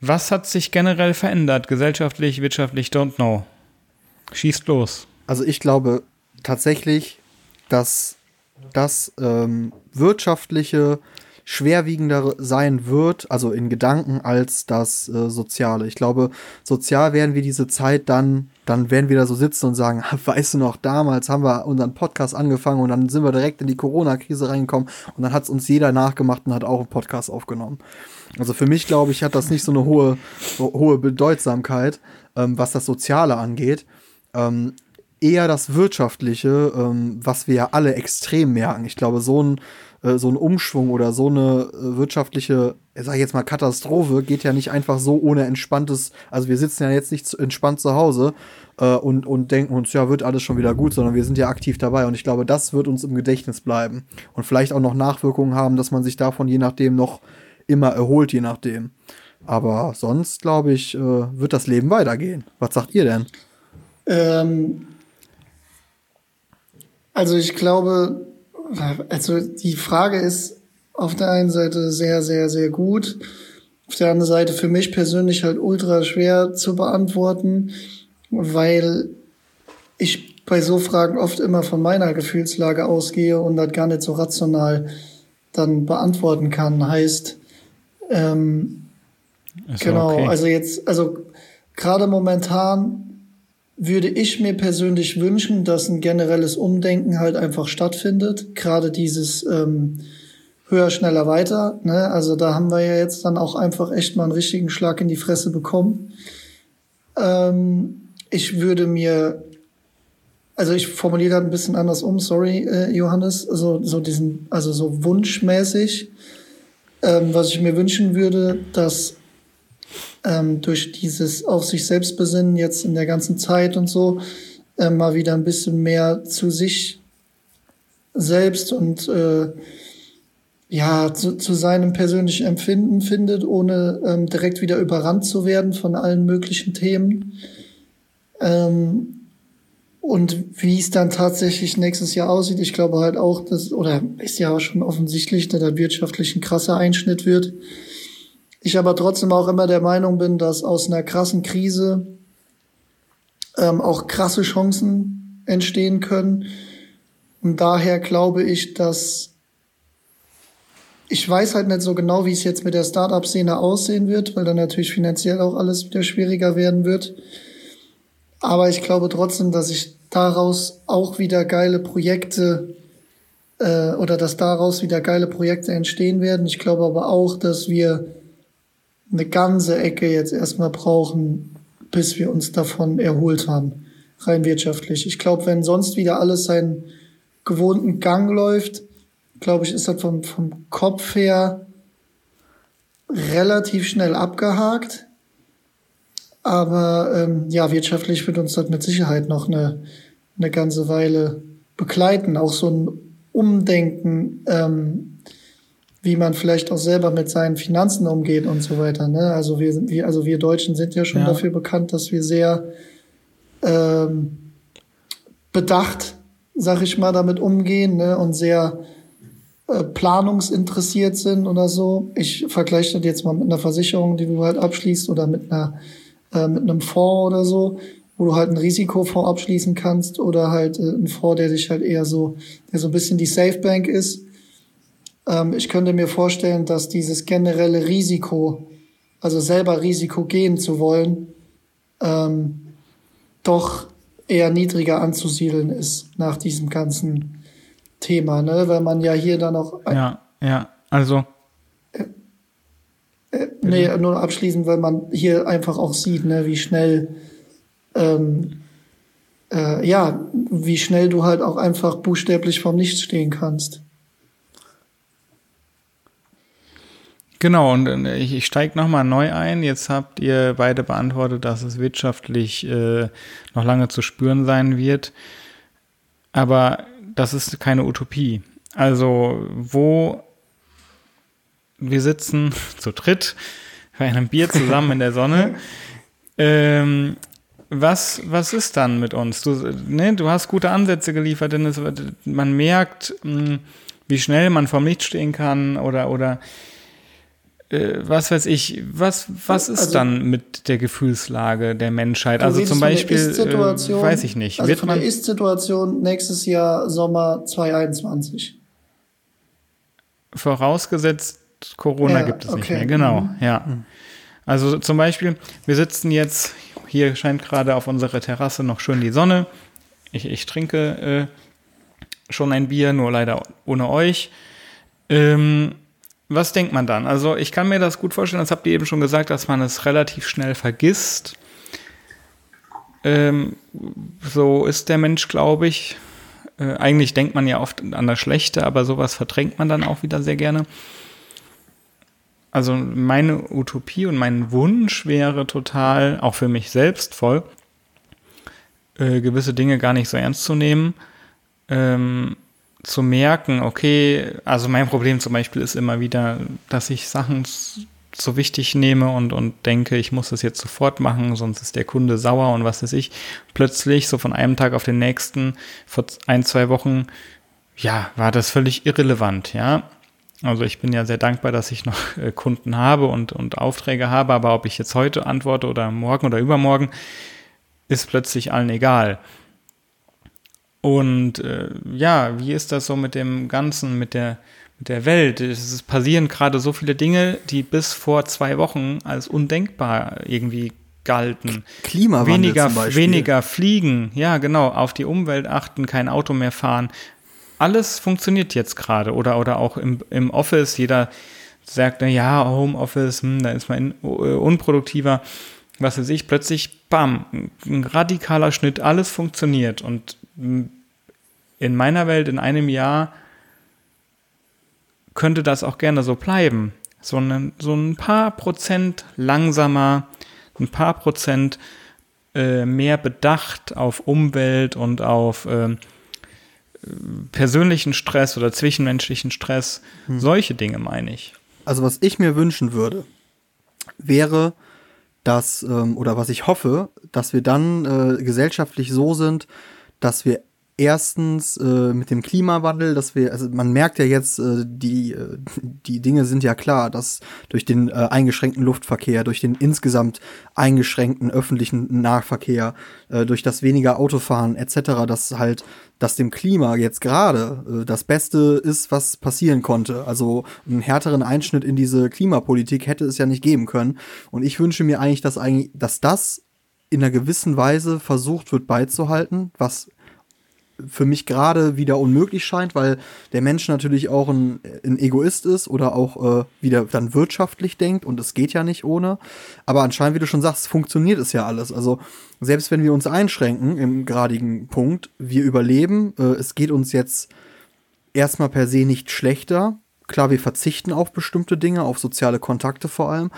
was hat sich generell verändert, gesellschaftlich, wirtschaftlich, don't know. Schießt los.
Also ich glaube tatsächlich, dass das ähm, wirtschaftliche schwerwiegender sein wird, also in Gedanken, als das äh, Soziale. Ich glaube, sozial werden wir diese Zeit dann, dann werden wir da so sitzen und sagen, weißt du noch, damals haben wir unseren Podcast angefangen und dann sind wir direkt in die Corona-Krise reingekommen und dann hat es uns jeder nachgemacht und hat auch einen Podcast aufgenommen. Also für mich, glaube ich, hat das nicht so eine hohe, hohe Bedeutsamkeit, ähm, was das Soziale angeht. Ähm, eher das Wirtschaftliche, ähm, was wir ja alle extrem merken. Ich glaube, so ein, äh, so ein Umschwung oder so eine äh, wirtschaftliche, sag ich jetzt mal, Katastrophe geht ja nicht einfach so ohne entspanntes, also wir sitzen ja jetzt nicht entspannt zu Hause äh, und, und denken uns, ja, wird alles schon wieder gut, sondern wir sind ja aktiv dabei und ich glaube, das wird uns im Gedächtnis bleiben und vielleicht auch noch Nachwirkungen haben, dass man sich davon je nachdem noch immer erholt, je nachdem. Aber sonst, glaube ich, äh, wird das Leben weitergehen. Was sagt ihr denn?
Ähm, also ich glaube, also die Frage ist auf der einen Seite sehr, sehr, sehr gut. Auf der anderen Seite für mich persönlich halt ultra schwer zu beantworten, weil ich bei so Fragen oft immer von meiner Gefühlslage ausgehe und das gar nicht so rational dann beantworten kann. Heißt, ähm, genau, okay. also jetzt, also gerade momentan würde ich mir persönlich wünschen, dass ein generelles Umdenken halt einfach stattfindet. Gerade dieses ähm, höher, schneller, weiter. Ne? Also da haben wir ja jetzt dann auch einfach echt mal einen richtigen Schlag in die Fresse bekommen. Ähm, ich würde mir, also ich formuliere das ein bisschen anders um, sorry, äh, Johannes, also so diesen, also so wunschmäßig, ähm, was ich mir wünschen würde, dass ähm, durch dieses auf sich selbst besinnen jetzt in der ganzen Zeit und so äh, mal wieder ein bisschen mehr zu sich selbst und äh, ja zu, zu seinem persönlichen Empfinden findet, ohne ähm, direkt wieder überrannt zu werden von allen möglichen Themen. Ähm, und wie es dann tatsächlich nächstes Jahr aussieht, ich glaube halt auch, dass, oder ist ja auch schon offensichtlich, dass da wirtschaftlich ein krasser Einschnitt wird. Ich aber trotzdem auch immer der Meinung bin, dass aus einer krassen Krise ähm, auch krasse Chancen entstehen können. Und daher glaube ich, dass ich weiß halt nicht so genau, wie es jetzt mit der Startup-Szene aussehen wird, weil dann natürlich finanziell auch alles wieder schwieriger werden wird. Aber ich glaube trotzdem, dass ich daraus auch wieder geile Projekte äh, oder dass daraus wieder geile Projekte entstehen werden. Ich glaube aber auch, dass wir eine ganze Ecke jetzt erstmal brauchen, bis wir uns davon erholt haben, rein wirtschaftlich. Ich glaube, wenn sonst wieder alles seinen gewohnten Gang läuft, glaube ich, ist das vom, vom Kopf her relativ schnell abgehakt. Aber ähm, ja, wirtschaftlich wird uns das mit Sicherheit noch eine, eine ganze Weile begleiten. Auch so ein Umdenken ähm, wie man vielleicht auch selber mit seinen Finanzen umgeht und so weiter. Ne? Also wir sind, wir, also wir Deutschen sind ja schon ja. dafür bekannt, dass wir sehr ähm, bedacht, sag ich mal, damit umgehen ne? und sehr äh, planungsinteressiert sind oder so. Ich vergleiche das jetzt mal mit einer Versicherung, die du halt abschließt oder mit einer äh, mit einem Fonds oder so, wo du halt einen Risikofonds abschließen kannst oder halt äh, einen Fonds, der sich halt eher so, der so ein bisschen die Safe Bank ist ähm, ich könnte mir vorstellen, dass dieses generelle Risiko, also selber Risiko gehen zu wollen, ähm, doch eher niedriger anzusiedeln ist nach diesem ganzen Thema, ne? Weil man ja hier dann auch.
Ja, ja, also.
Äh, äh, nee, nur abschließend, weil man hier einfach auch sieht, ne, wie schnell, ähm, äh, ja, wie schnell du halt auch einfach buchstäblich vom Nichts stehen kannst.
Genau, und äh, ich, ich steige nochmal neu ein. Jetzt habt ihr beide beantwortet, dass es wirtschaftlich äh, noch lange zu spüren sein wird. Aber das ist keine Utopie. Also, wo wir sitzen zu dritt bei einem Bier zusammen in der Sonne. Ähm, was, was ist dann mit uns? Du, ne, du hast gute Ansätze geliefert, denn es, man merkt, mh, hm, wie schnell man vom Licht stehen kann oder, oder äh, was weiß ich, was, was ist also, dann mit der Gefühlslage der Menschheit? Also zum Beispiel, äh, weiß ich nicht.
Also Wird von der Ist-Situation nächstes Jahr Sommer 2021.
Vorausgesetzt, Corona ja, gibt es okay. nicht mehr, genau, mhm. ja. Also zum Beispiel, wir sitzen jetzt, hier scheint gerade auf unserer Terrasse noch schön die Sonne. Ich, ich trinke äh, schon ein Bier, nur leider ohne euch. Ähm, was denkt man dann? Also ich kann mir das gut vorstellen, das habt ihr eben schon gesagt, dass man es relativ schnell vergisst. Ähm, so ist der Mensch, glaube ich. Äh, eigentlich denkt man ja oft an das Schlechte, aber sowas verdrängt man dann auch wieder sehr gerne. Also meine Utopie und mein Wunsch wäre total, auch für mich selbst voll, äh, gewisse Dinge gar nicht so ernst zu nehmen, ähm, zu merken, okay, also mein Problem zum Beispiel ist immer wieder, dass ich Sachen so wichtig nehme und, und denke, ich muss das jetzt sofort machen, sonst ist der Kunde sauer und was weiß ich. Plötzlich, so von einem Tag auf den nächsten, vor ein, zwei Wochen, ja, war das völlig irrelevant, ja. Also ich bin ja sehr dankbar, dass ich noch äh, Kunden habe und, und Aufträge habe, aber ob ich jetzt heute antworte oder morgen oder übermorgen, ist plötzlich allen egal. Und äh, ja, wie ist das so mit dem Ganzen, mit der, mit der Welt? Es passieren gerade so viele Dinge, die bis vor zwei Wochen als undenkbar irgendwie galten.
Klimawandel
weniger,
zum Beispiel.
weniger fliegen, ja genau, auf die Umwelt achten, kein Auto mehr fahren. Alles funktioniert jetzt gerade oder, oder auch im, im Office. Jeder sagt, na ja, Homeoffice, hm, da ist man in, uh, unproduktiver. Was weiß ich, plötzlich, bam, ein radikaler Schnitt, alles funktioniert. Und in meiner Welt in einem Jahr könnte das auch gerne so bleiben. So ein, so ein paar Prozent langsamer, ein paar Prozent äh, mehr bedacht auf Umwelt und auf äh, persönlichen Stress oder zwischenmenschlichen Stress. Hm. Solche Dinge meine ich.
Also was ich mir wünschen würde, wäre, dass, ähm, oder was ich hoffe, dass wir dann äh, gesellschaftlich so sind, dass wir erstens äh, mit dem Klimawandel, dass wir, also man merkt ja jetzt, äh, die, äh, die Dinge sind ja klar, dass durch den äh, eingeschränkten Luftverkehr, durch den insgesamt eingeschränkten öffentlichen Nahverkehr, äh, durch das weniger Autofahren etc., dass halt, dass dem Klima jetzt gerade äh, das Beste ist, was passieren konnte. Also einen härteren Einschnitt in diese Klimapolitik hätte es ja nicht geben können. Und ich wünsche mir eigentlich, dass eigentlich, dass das in einer gewissen Weise versucht wird beizuhalten, was für mich gerade wieder unmöglich scheint, weil der Mensch natürlich auch ein, ein Egoist ist oder auch äh, wieder dann wirtschaftlich denkt und es geht ja nicht ohne. Aber anscheinend, wie du schon sagst, funktioniert es ja alles. Also selbst wenn wir uns einschränken im gradigen Punkt, wir überleben. Äh, es geht uns jetzt erstmal per se nicht schlechter. Klar, wir verzichten auf bestimmte Dinge, auf soziale Kontakte vor allem.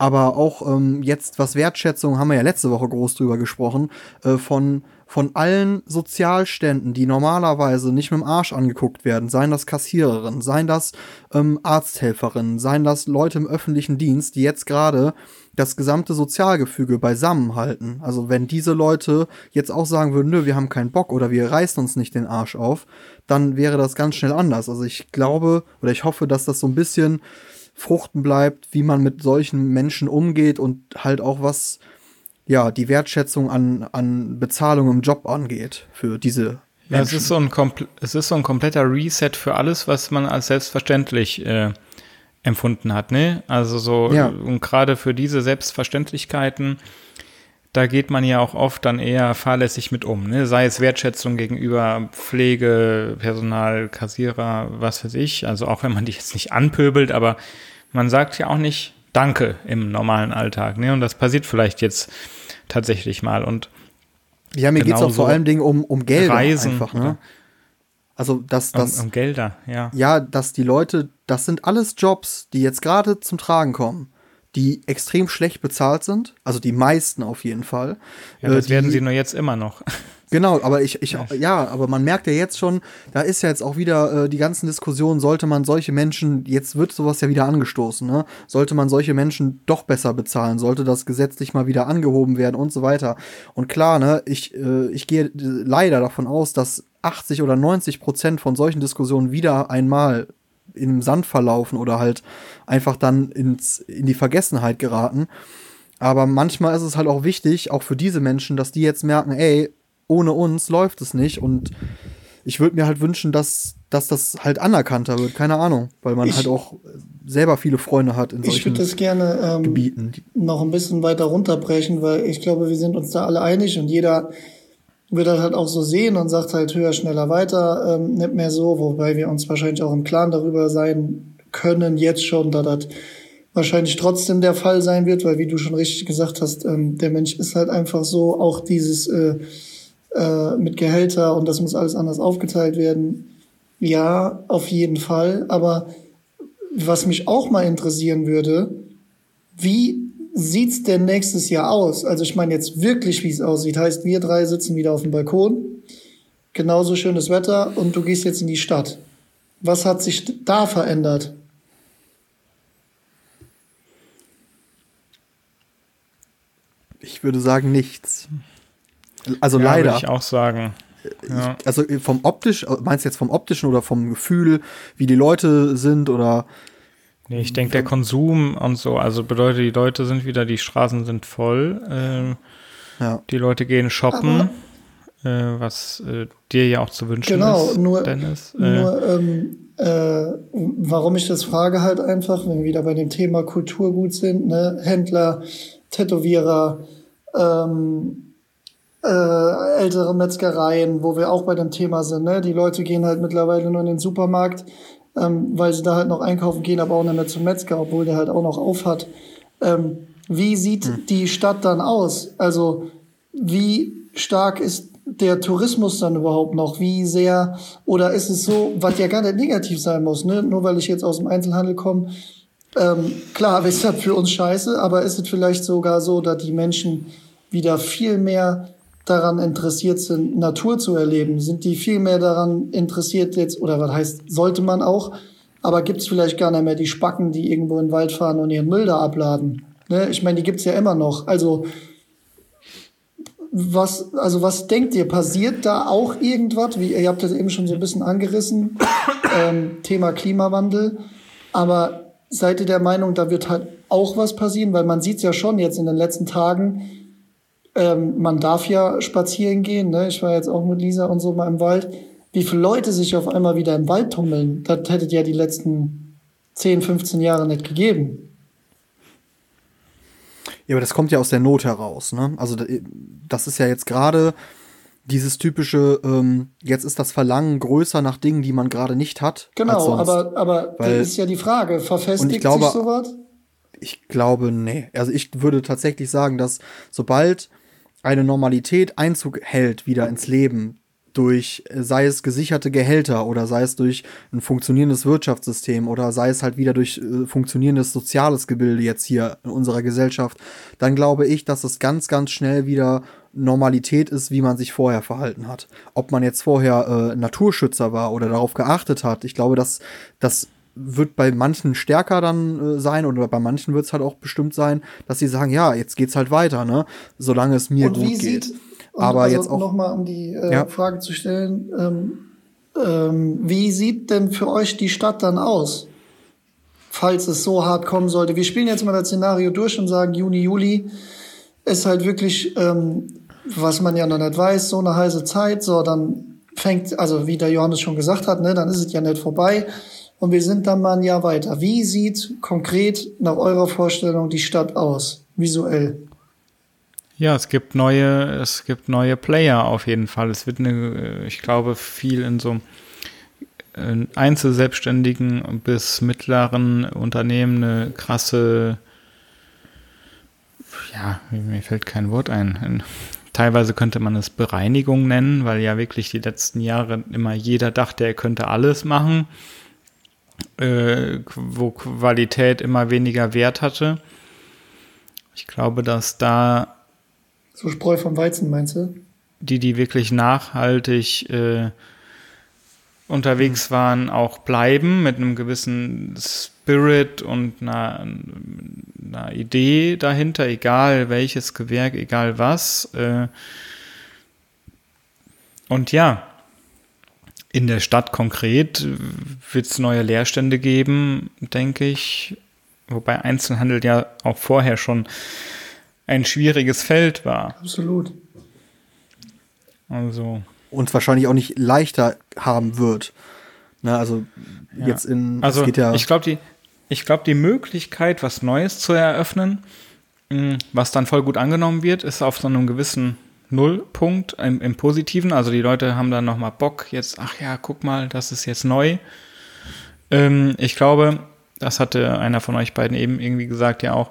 Aber auch ähm, jetzt, was Wertschätzung, haben wir ja letzte Woche groß drüber gesprochen, äh, von von allen Sozialständen, die normalerweise nicht mit dem Arsch angeguckt werden, seien das Kassiererinnen, seien das ähm, Arzthelferinnen, seien das Leute im öffentlichen Dienst, die jetzt gerade das gesamte Sozialgefüge beisammenhalten. Also wenn diese Leute jetzt auch sagen würden, nö, wir haben keinen Bock oder wir reißen uns nicht den Arsch auf, dann wäre das ganz schnell anders. Also ich glaube oder ich hoffe, dass das so ein bisschen fruchten bleibt, wie man mit solchen Menschen umgeht und halt auch was ja, die Wertschätzung an, an Bezahlung im Job angeht für diese
Menschen. Ja, es ist, so ein es ist so ein kompletter Reset für alles, was man als selbstverständlich äh, empfunden hat, ne? Also so, ja. und gerade für diese Selbstverständlichkeiten, da geht man ja auch oft dann eher fahrlässig mit um, ne? Sei es Wertschätzung gegenüber Pflege, Personal, Kassierer, was weiß ich. Also auch wenn man die jetzt nicht anpöbelt, aber man sagt ja auch nicht Danke im normalen Alltag, ne? Und das passiert vielleicht jetzt tatsächlich mal. Und
ja, mir geht es auch vor allem Dingen um, um Geld
Reisen,
einfach, ne? Also, dass das.
Um, um, Gelder, ja.
Ja, dass die Leute, das sind alles Jobs, die jetzt gerade zum Tragen kommen, die extrem schlecht bezahlt sind. Also die meisten auf jeden Fall.
Ja, das äh, werden sie nur jetzt immer noch.
Genau, aber ich, ich, ja, aber man merkt ja jetzt schon, da ist ja jetzt auch wieder äh, die ganzen Diskussionen, sollte man solche Menschen, jetzt wird sowas ja wieder angestoßen, ne? Sollte man solche Menschen doch besser bezahlen, sollte das gesetzlich mal wieder angehoben werden und so weiter. Und klar, ne, ich, äh, ich gehe leider davon aus, dass 80 oder 90 Prozent von solchen Diskussionen wieder einmal im Sand verlaufen oder halt einfach dann ins, in die Vergessenheit geraten. Aber manchmal ist es halt auch wichtig, auch für diese Menschen, dass die jetzt merken, ey, ohne uns läuft es nicht. Und ich würde mir halt wünschen, dass, dass das halt anerkannter wird. Keine Ahnung, weil man ich, halt auch selber viele Freunde hat in solchen
ich das gerne, ähm, Gebieten. Noch ein bisschen weiter runterbrechen, weil ich glaube, wir sind uns da alle einig und jeder wird das halt auch so sehen und sagt halt höher, schneller, weiter, ähm, nicht mehr so, wobei wir uns wahrscheinlich auch im Klaren darüber sein können, jetzt schon, da das wahrscheinlich trotzdem der Fall sein wird, weil wie du schon richtig gesagt hast, ähm, der Mensch ist halt einfach so, auch dieses äh, äh, mit Gehälter und das muss alles anders aufgeteilt werden. Ja, auf jeden Fall. Aber was mich auch mal interessieren würde, wie sieht's denn nächstes Jahr aus? Also ich meine jetzt wirklich, wie es aussieht. Heißt, wir drei sitzen wieder auf dem Balkon, genauso schönes Wetter und du gehst jetzt in die Stadt. Was hat sich da verändert?
Ich würde sagen nichts. Also
ja,
leider.
Würde ich auch sagen.
Ja. Ich, also vom optisch, meinst du jetzt vom optischen oder vom Gefühl, wie die Leute sind oder?
Nee, ich denke der Konsum und so, also bedeutet, die Leute sind wieder, die Straßen sind voll, äh, ja. die Leute gehen shoppen, äh, was äh, dir ja auch zu wünschen
genau,
ist,
nur,
Dennis.
Äh, nur, ähm, äh, warum ich das frage halt einfach, wenn wir wieder bei dem Thema Kulturgut sind, ne, Händler, Tätowierer, ähm, äh, ältere Metzgereien, wo wir auch bei dem Thema sind. Ne? Die Leute gehen halt mittlerweile nur in den Supermarkt, ähm, weil sie da halt noch einkaufen gehen, aber auch nicht mehr zum Metzger, obwohl der halt auch noch auf hat. Ähm, wie sieht hm. die Stadt dann aus? Also wie stark ist der Tourismus dann überhaupt noch? Wie sehr, oder ist es so, was ja gar nicht negativ sein muss, ne? nur weil ich jetzt aus dem Einzelhandel komme, ähm, klar, ist das für uns scheiße, aber ist es vielleicht sogar so, dass die Menschen wieder viel mehr daran interessiert sind, Natur zu erleben? Sind die viel mehr daran interessiert jetzt, oder was heißt, sollte man auch, aber gibt es vielleicht gar nicht mehr die Spacken, die irgendwo in den Wald fahren und ihren Müll da abladen? Ne? Ich meine, die gibt's ja immer noch. Also was, also was denkt ihr, passiert da auch irgendwas? Wie, ihr habt das eben schon so ein bisschen angerissen, ähm, Thema Klimawandel. Aber seid ihr der Meinung, da wird halt auch was passieren? Weil man sieht ja schon jetzt in den letzten Tagen, ähm, man darf ja spazieren gehen. Ne? Ich war jetzt auch mit Lisa und so mal im Wald. Wie viele Leute sich auf einmal wieder im Wald tummeln, das hättet ja die letzten 10, 15 Jahre nicht gegeben.
Ja, aber das kommt ja aus der Not heraus. Ne? Also das ist ja jetzt gerade dieses typische, ähm, jetzt ist das Verlangen größer nach Dingen, die man gerade nicht hat.
Genau, aber, aber Weil, das ist ja die Frage, verfestigt glaube, sich sowas?
Ich glaube, nee. Also ich würde tatsächlich sagen, dass sobald eine Normalität Einzug hält wieder ins Leben, durch, sei es gesicherte Gehälter oder sei es durch ein funktionierendes Wirtschaftssystem oder sei es halt wieder durch äh, funktionierendes soziales Gebilde jetzt hier in unserer Gesellschaft, dann glaube ich, dass es ganz, ganz schnell wieder Normalität ist, wie man sich vorher verhalten hat. Ob man jetzt vorher äh, Naturschützer war oder darauf geachtet hat, ich glaube, dass das wird bei manchen stärker dann äh, sein oder bei manchen wird es halt auch bestimmt sein, dass sie sagen, ja, jetzt geht's halt weiter, ne? Solange es mir
Und
gut geht.
Sieht, Aber also jetzt auch noch mal um die äh, ja. Frage zu stellen, ähm, ähm, wie sieht denn für euch die Stadt dann aus? Falls es so hart kommen sollte. Wir spielen jetzt mal das Szenario durch und sagen, Juni, Juli ist halt wirklich, ähm, was man ja noch nicht weiß, so eine heiße Zeit. So, dann fängt, also wie der Johannes schon gesagt hat, ne, dann ist es ja nicht vorbei und wir sind dann mal ein Jahr weiter. Wie sieht konkret nach eurer Vorstellung die Stadt aus, visuell?
Ja, es gibt neue, es gibt neue Player auf jeden Fall. Es wird eine, ich glaube, viel in so Einzelselbstständigen bis mittleren Unternehmen eine krasse, ja, mir fällt kein Wort ein. Teilweise könnte man es Bereinigung nennen, weil ja wirklich die letzten Jahre immer jeder dachte, er könnte alles machen äh, wo Qualität immer weniger Wert hatte. Ich glaube, dass da.
So Spreu vom Weizen, meinst du?
Die, die wirklich nachhaltig äh, unterwegs waren, auch bleiben mit einem gewissen Spirit und einer, einer Idee dahinter, egal welches Gewerk, egal was. Äh, und ja, in der Stadt konkret wird es neue Leerstände geben, denke ich. Wobei Einzelhandel ja auch vorher schon ein schwieriges Feld war.
Absolut.
Also.
Und wahrscheinlich auch nicht leichter haben wird. Na, also ja. jetzt in.
Also ja ich glaube, die, ich glaube, die Möglichkeit, was Neues zu eröffnen, hm, was dann voll gut angenommen wird, ist auf so einem gewissen Nullpunkt im, im Positiven. Also die Leute haben dann nochmal Bock, jetzt, ach ja, guck mal, das ist jetzt neu. Ähm, ich glaube, das hatte einer von euch beiden eben irgendwie gesagt, ja auch,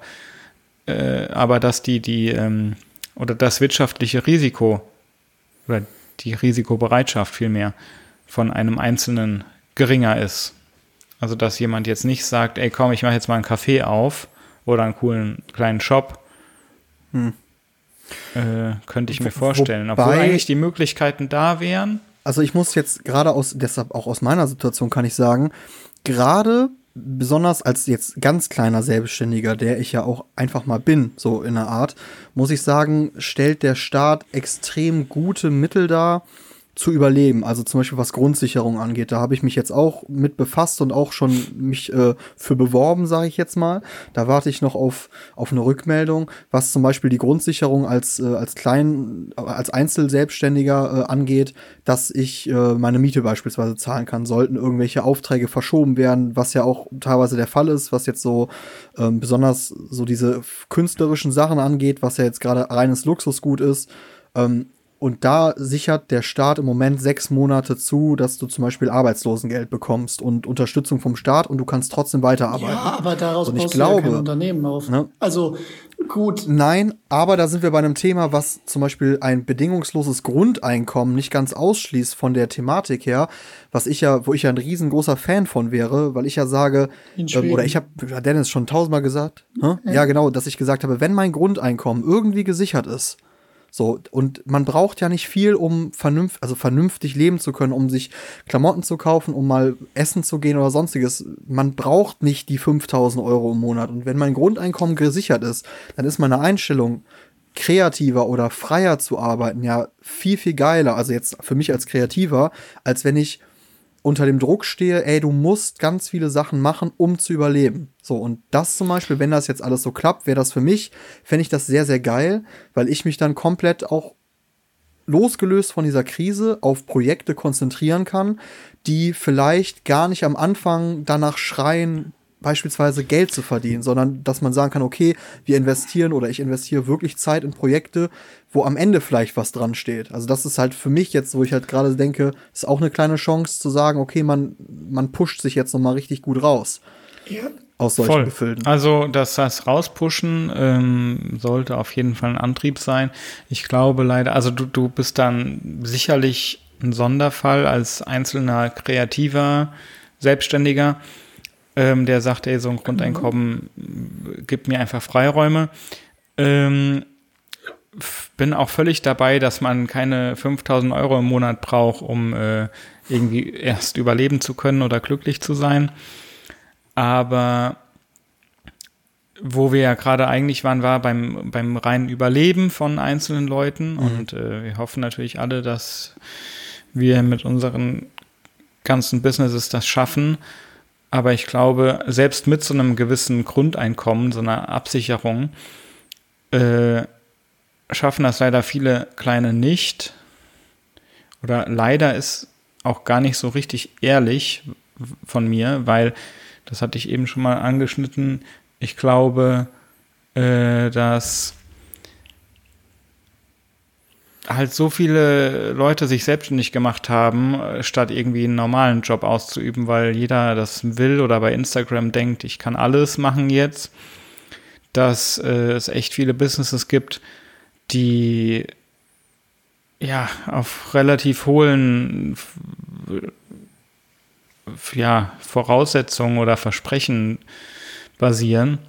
äh, aber dass die, die, ähm, oder das wirtschaftliche Risiko oder die Risikobereitschaft vielmehr von einem Einzelnen geringer ist. Also dass jemand jetzt nicht sagt, ey komm, ich mache jetzt mal einen Café auf oder einen coolen kleinen Shop. Hm. Äh, könnte ich mir vorstellen. Wobei, Obwohl eigentlich die Möglichkeiten da wären.
Also ich muss jetzt gerade aus, deshalb auch aus meiner Situation kann ich sagen, gerade besonders als jetzt ganz kleiner Selbstständiger, der ich ja auch einfach mal bin, so in der Art, muss ich sagen, stellt der Staat extrem gute Mittel dar, zu überleben. Also zum Beispiel was Grundsicherung angeht. Da habe ich mich jetzt auch mit befasst und auch schon mich äh, für beworben, sage ich jetzt mal. Da warte ich noch auf, auf eine Rückmeldung, was zum Beispiel die Grundsicherung als, äh, als klein, als Einzelselbstständiger äh, angeht, dass ich äh, meine Miete beispielsweise zahlen kann, sollten irgendwelche Aufträge verschoben werden, was ja auch teilweise der Fall ist, was jetzt so ähm, besonders so diese künstlerischen Sachen angeht, was ja jetzt gerade reines Luxusgut ist. Ähm, und da sichert der Staat im Moment sechs Monate zu, dass du zum Beispiel Arbeitslosengeld bekommst und Unterstützung vom Staat und du kannst trotzdem weiterarbeiten. Ja,
aber daraus und ich glaube, du ja kein Unternehmen auf. Ne? Also gut.
Nein, aber da sind wir bei einem Thema, was zum Beispiel ein bedingungsloses Grundeinkommen nicht ganz ausschließt von der Thematik her, was ich ja, wo ich ja ein riesengroßer Fan von wäre, weil ich ja sage, äh, oder ich habe Dennis schon tausendmal gesagt, ne? ja. ja genau, dass ich gesagt habe, wenn mein Grundeinkommen irgendwie gesichert ist, so, und man braucht ja nicht viel, um vernünftig, also vernünftig leben zu können, um sich Klamotten zu kaufen, um mal essen zu gehen oder sonstiges. Man braucht nicht die 5000 Euro im Monat. Und wenn mein Grundeinkommen gesichert ist, dann ist meine Einstellung, kreativer oder freier zu arbeiten, ja viel, viel geiler. Also jetzt für mich als Kreativer, als wenn ich unter dem Druck stehe, ey, du musst ganz viele Sachen machen, um zu überleben. So, und das zum Beispiel, wenn das jetzt alles so klappt, wäre das für mich, fände ich das sehr, sehr geil, weil ich mich dann komplett auch losgelöst von dieser Krise auf Projekte konzentrieren kann, die vielleicht gar nicht am Anfang danach schreien, beispielsweise Geld zu verdienen, sondern dass man sagen kann, okay, wir investieren oder ich investiere wirklich Zeit in Projekte, wo am Ende vielleicht was dran steht. Also das ist halt für mich jetzt, wo ich halt gerade denke, ist auch eine kleine Chance zu sagen, okay, man, man pusht sich jetzt noch mal richtig gut raus. Ja. Aus solchen Voll. Gefilden.
Also dass das Rauspushen ähm, sollte auf jeden Fall ein Antrieb sein. Ich glaube leider, also du, du bist dann sicherlich ein Sonderfall als einzelner kreativer Selbstständiger ähm, der sagt, ey, so ein Grundeinkommen gibt mir einfach Freiräume. Ähm, bin auch völlig dabei, dass man keine 5000 Euro im Monat braucht, um äh, irgendwie erst überleben zu können oder glücklich zu sein. Aber wo wir ja gerade eigentlich waren, war beim, beim reinen Überleben von einzelnen Leuten. Mhm. Und äh, wir hoffen natürlich alle, dass wir mit unseren ganzen Businesses das schaffen, aber ich glaube, selbst mit so einem gewissen Grundeinkommen, so einer Absicherung, äh, schaffen das leider viele Kleine nicht. Oder leider ist auch gar nicht so richtig ehrlich von mir, weil, das hatte ich eben schon mal angeschnitten, ich glaube, äh, dass halt so viele Leute sich selbstständig gemacht haben, äh, statt irgendwie einen normalen Job auszuüben, weil jeder das will oder bei Instagram denkt, ich kann alles machen jetzt, dass äh, es echt viele Businesses gibt, die ja auf relativ hohen ja, Voraussetzungen oder Versprechen basieren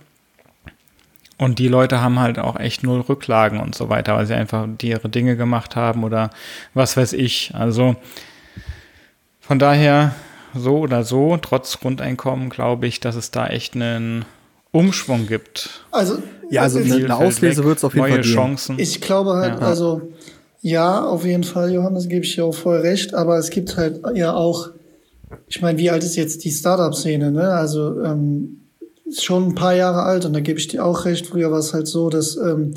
und die Leute haben halt auch echt null Rücklagen und so weiter, weil sie einfach ihre Dinge gemacht haben oder was weiß ich. Also von daher so oder so, trotz Grundeinkommen, glaube ich, dass es da echt einen Umschwung gibt.
Also
ja, also eine, eine Auslese wird es auf jeden
neue
Fall
geben. Chancen.
Ich glaube halt, ja. also ja, auf jeden Fall, Johannes, gebe ich dir auch voll recht, aber es gibt halt ja auch, ich meine, wie alt ist jetzt die Startup-Szene, ne? Also ähm, ist schon ein paar Jahre alt und da gebe ich dir auch recht. Früher war es halt so, dass ähm,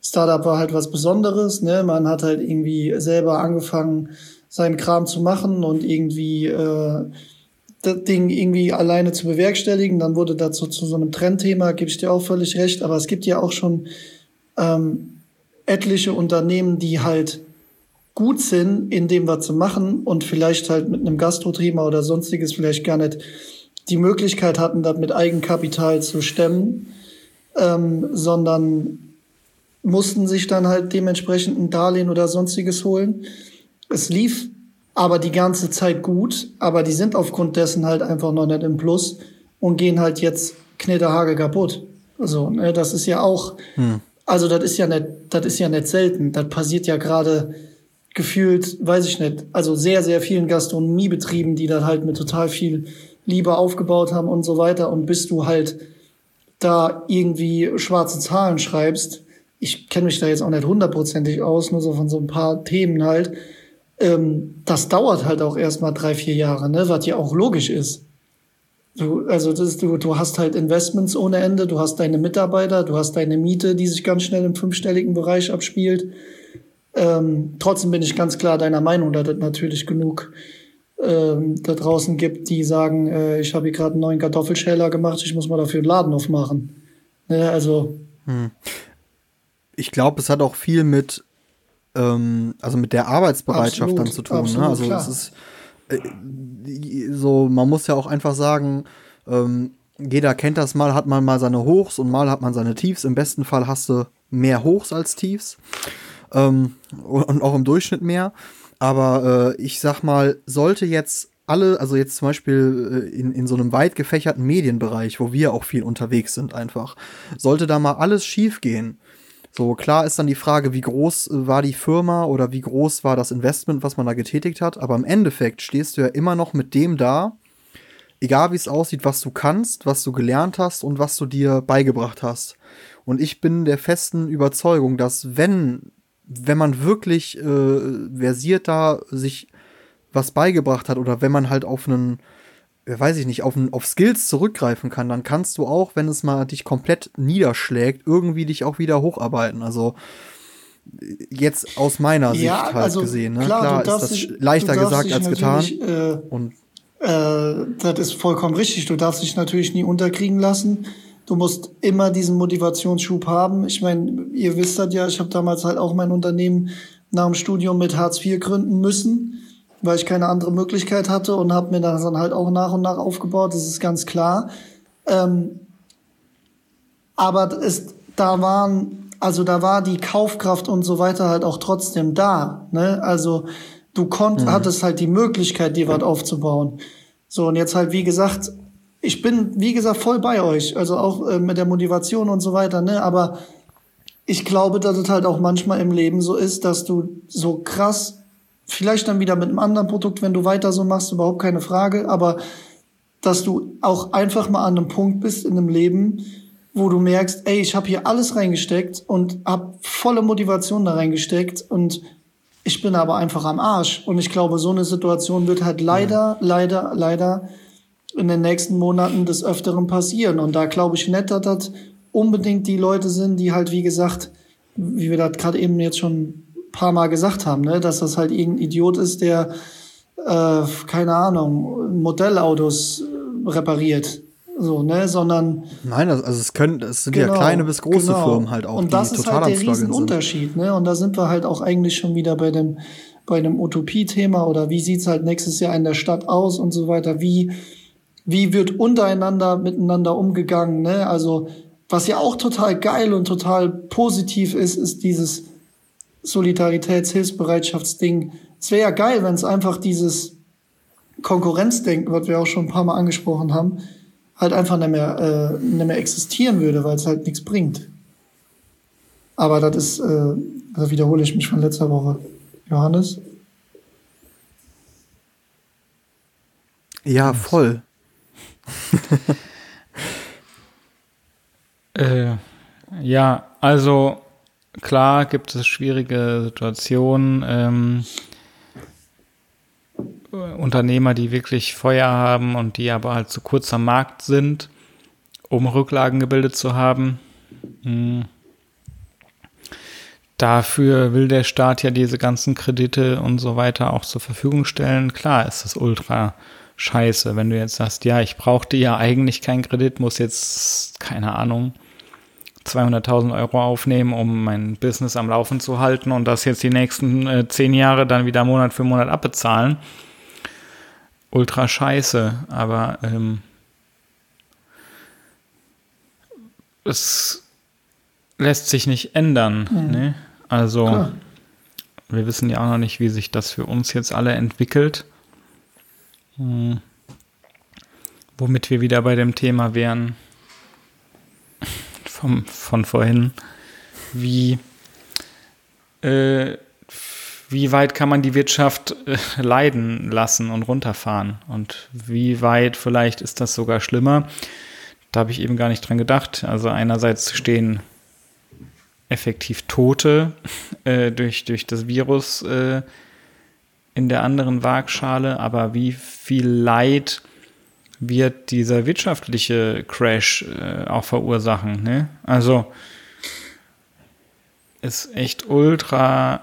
Startup war halt was Besonderes. Ne? Man hat halt irgendwie selber angefangen, seinen Kram zu machen und irgendwie äh, das Ding irgendwie alleine zu bewerkstelligen. Dann wurde dazu zu so einem Trendthema, gebe ich dir auch völlig recht. Aber es gibt ja auch schon ähm, etliche Unternehmen, die halt gut sind in dem, was sie machen und vielleicht halt mit einem Gastrothema oder sonstiges vielleicht gar nicht die Möglichkeit hatten, das mit Eigenkapital zu stemmen, ähm, sondern mussten sich dann halt dementsprechend ein Darlehen oder sonstiges holen. Es lief aber die ganze Zeit gut, aber die sind aufgrund dessen halt einfach noch nicht im Plus und gehen halt jetzt knetterhage kaputt. So, ne, das ist ja auch, hm. also das ist ja nicht, das ist ja nicht selten. Das passiert ja gerade gefühlt, weiß ich nicht, also sehr, sehr vielen Gastronomiebetrieben, die dann halt mit total viel Liebe aufgebaut haben und so weiter. Und bis du halt da irgendwie schwarze Zahlen schreibst, ich kenne mich da jetzt auch nicht hundertprozentig aus, nur so von so ein paar Themen halt, ähm, das dauert halt auch erstmal drei, vier Jahre, ne, was ja auch logisch ist. Du, also das, du, du hast halt Investments ohne Ende, du hast deine Mitarbeiter, du hast deine Miete, die sich ganz schnell im fünfstelligen Bereich abspielt. Ähm, trotzdem bin ich ganz klar deiner Meinung, dass es natürlich genug ähm, da draußen gibt, die sagen, äh, ich habe hier gerade einen neuen Kartoffelschäler gemacht, ich muss mal dafür einen Laden aufmachen. Ne, also. Hm.
Ich glaube, es hat auch viel mit, ähm, also mit der Arbeitsbereitschaft absolut, dann zu tun. Ne? Absolut, ne? Also klar. es ist äh, so, man muss ja auch einfach sagen, ähm, jeder kennt das mal, hat man mal seine Hochs und mal hat man seine Tiefs. Im besten Fall hast du mehr Hochs als Tiefs. Ähm, und auch im Durchschnitt mehr. Aber äh, ich sag mal, sollte jetzt alle, also jetzt zum Beispiel äh, in, in so einem weit gefächerten Medienbereich, wo wir auch viel unterwegs sind einfach, sollte da mal alles schief gehen. So, klar ist dann die Frage, wie groß äh, war die Firma oder wie groß war das Investment, was man da getätigt hat. Aber im Endeffekt stehst du ja immer noch mit dem da, egal wie es aussieht, was du kannst, was du gelernt hast und was du dir beigebracht hast. Und ich bin der festen Überzeugung, dass wenn wenn man wirklich äh, versiert da sich was beigebracht hat oder wenn man halt auf einen, weiß ich nicht, auf, einen, auf Skills zurückgreifen kann, dann kannst du auch, wenn es mal dich komplett niederschlägt, irgendwie dich auch wieder hocharbeiten. Also jetzt aus meiner Sicht ja, halt also, gesehen. Ne? Klar, klar ist das dich, leichter gesagt als getan.
Äh, Und äh, das ist vollkommen richtig. Du darfst dich natürlich nie unterkriegen lassen. Du musst immer diesen Motivationsschub haben. Ich meine, ihr wisst das ja, ich habe damals halt auch mein Unternehmen nach dem Studium mit Hartz IV gründen müssen, weil ich keine andere Möglichkeit hatte und habe mir das dann halt auch nach und nach aufgebaut, das ist ganz klar. Ähm, aber es, da waren, also da war die Kaufkraft und so weiter halt auch trotzdem da. Ne? Also du konnt, mhm. hattest halt die Möglichkeit, dir was aufzubauen. So, und jetzt halt, wie gesagt, ich bin, wie gesagt, voll bei euch. Also auch äh, mit der Motivation und so weiter, ne? Aber ich glaube, dass es halt auch manchmal im Leben so ist, dass du so krass, vielleicht dann wieder mit einem anderen Produkt, wenn du weiter so machst, überhaupt keine Frage, aber dass du auch einfach mal an einem Punkt bist in einem Leben, wo du merkst, ey, ich habe hier alles reingesteckt und habe volle Motivation da reingesteckt und ich bin aber einfach am Arsch. Und ich glaube, so eine Situation wird halt leider, leider, leider in den nächsten Monaten des Öfteren passieren. Und da glaube ich nicht, dass das unbedingt die Leute sind, die halt, wie gesagt, wie wir das gerade eben jetzt schon ein paar Mal gesagt haben, ne, dass das halt irgendein Idiot ist, der, äh, keine Ahnung, Modellautos äh, repariert. So, ne, sondern.
Nein, also es können, es sind genau, ja kleine bis große genau. Firmen halt auch.
Und das ist halt der Riesenunterschied, ne? Und da sind wir halt auch eigentlich schon wieder bei dem, bei einem Utopie-Thema oder wie sieht's halt nächstes Jahr in der Stadt aus und so weiter, wie, wie wird untereinander miteinander umgegangen, ne? Also, was ja auch total geil und total positiv ist, ist dieses Solidaritäts-, Hilfsbereitschaftsding. Es wäre ja geil, wenn es einfach dieses Konkurrenzdenken, was wir auch schon ein paar Mal angesprochen haben, halt einfach nicht mehr, äh, nicht mehr existieren würde, weil es halt nichts bringt. Aber das ist, äh, da wiederhole ich mich von letzter Woche. Johannes?
Ja, voll.
äh, ja, also klar gibt es schwierige Situationen. Ähm, Unternehmer, die wirklich Feuer haben und die aber halt zu kurz am Markt sind, um Rücklagen gebildet zu haben. Hm. Dafür will der Staat ja diese ganzen Kredite und so weiter auch zur Verfügung stellen. Klar ist das ultra scheiße. Wenn du jetzt sagst, ja, ich brauchte ja eigentlich keinen Kredit, muss jetzt, keine Ahnung, 200.000 Euro aufnehmen, um mein Business am Laufen zu halten und das jetzt die nächsten äh, zehn Jahre dann wieder Monat für Monat abbezahlen. Ultra scheiße, aber ähm, es lässt sich nicht ändern.
Mhm.
Ne? Also,
Klar.
wir wissen ja auch noch nicht, wie sich das für uns jetzt alle entwickelt. Hm. Womit wir wieder bei dem Thema wären vom, von vorhin. Wie, äh, wie weit kann man die Wirtschaft äh, leiden lassen und runterfahren? Und wie weit vielleicht ist das sogar schlimmer? Da habe ich eben gar nicht dran gedacht. Also einerseits stehen effektiv Tote äh, durch, durch das Virus äh, in der anderen Waagschale, aber wie viel Leid wird dieser wirtschaftliche Crash äh, auch verursachen? Ne? Also ist echt ultra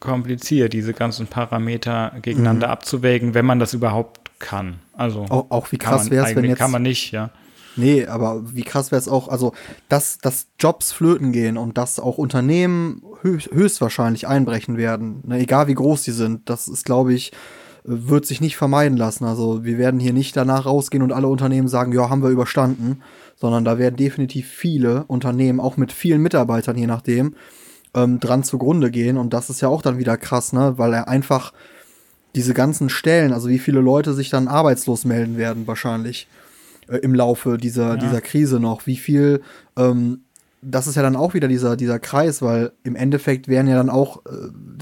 kompliziert, diese ganzen Parameter gegeneinander abzuwägen, wenn man das überhaupt kann. Also
Auch, auch wie krass wäre es, wenn jetzt.
kann man nicht, ja.
Nee, aber wie krass wäre es auch, also, dass, dass Jobs flöten gehen und dass auch Unternehmen höchst, höchstwahrscheinlich einbrechen werden, ne, egal wie groß sie sind, das ist, glaube ich, äh, wird sich nicht vermeiden lassen. Also wir werden hier nicht danach rausgehen und alle Unternehmen sagen, ja, haben wir überstanden, sondern da werden definitiv viele Unternehmen, auch mit vielen Mitarbeitern, je nachdem, ähm, dran zugrunde gehen. Und das ist ja auch dann wieder krass, ne? Weil er einfach diese ganzen Stellen, also wie viele Leute sich dann arbeitslos melden werden, wahrscheinlich äh, im Laufe dieser,
Ja.
dieser Krise noch. Wie viel, ähm, das ist ja dann auch wieder dieser, dieser Kreis, weil im Endeffekt wären ja dann auch, äh,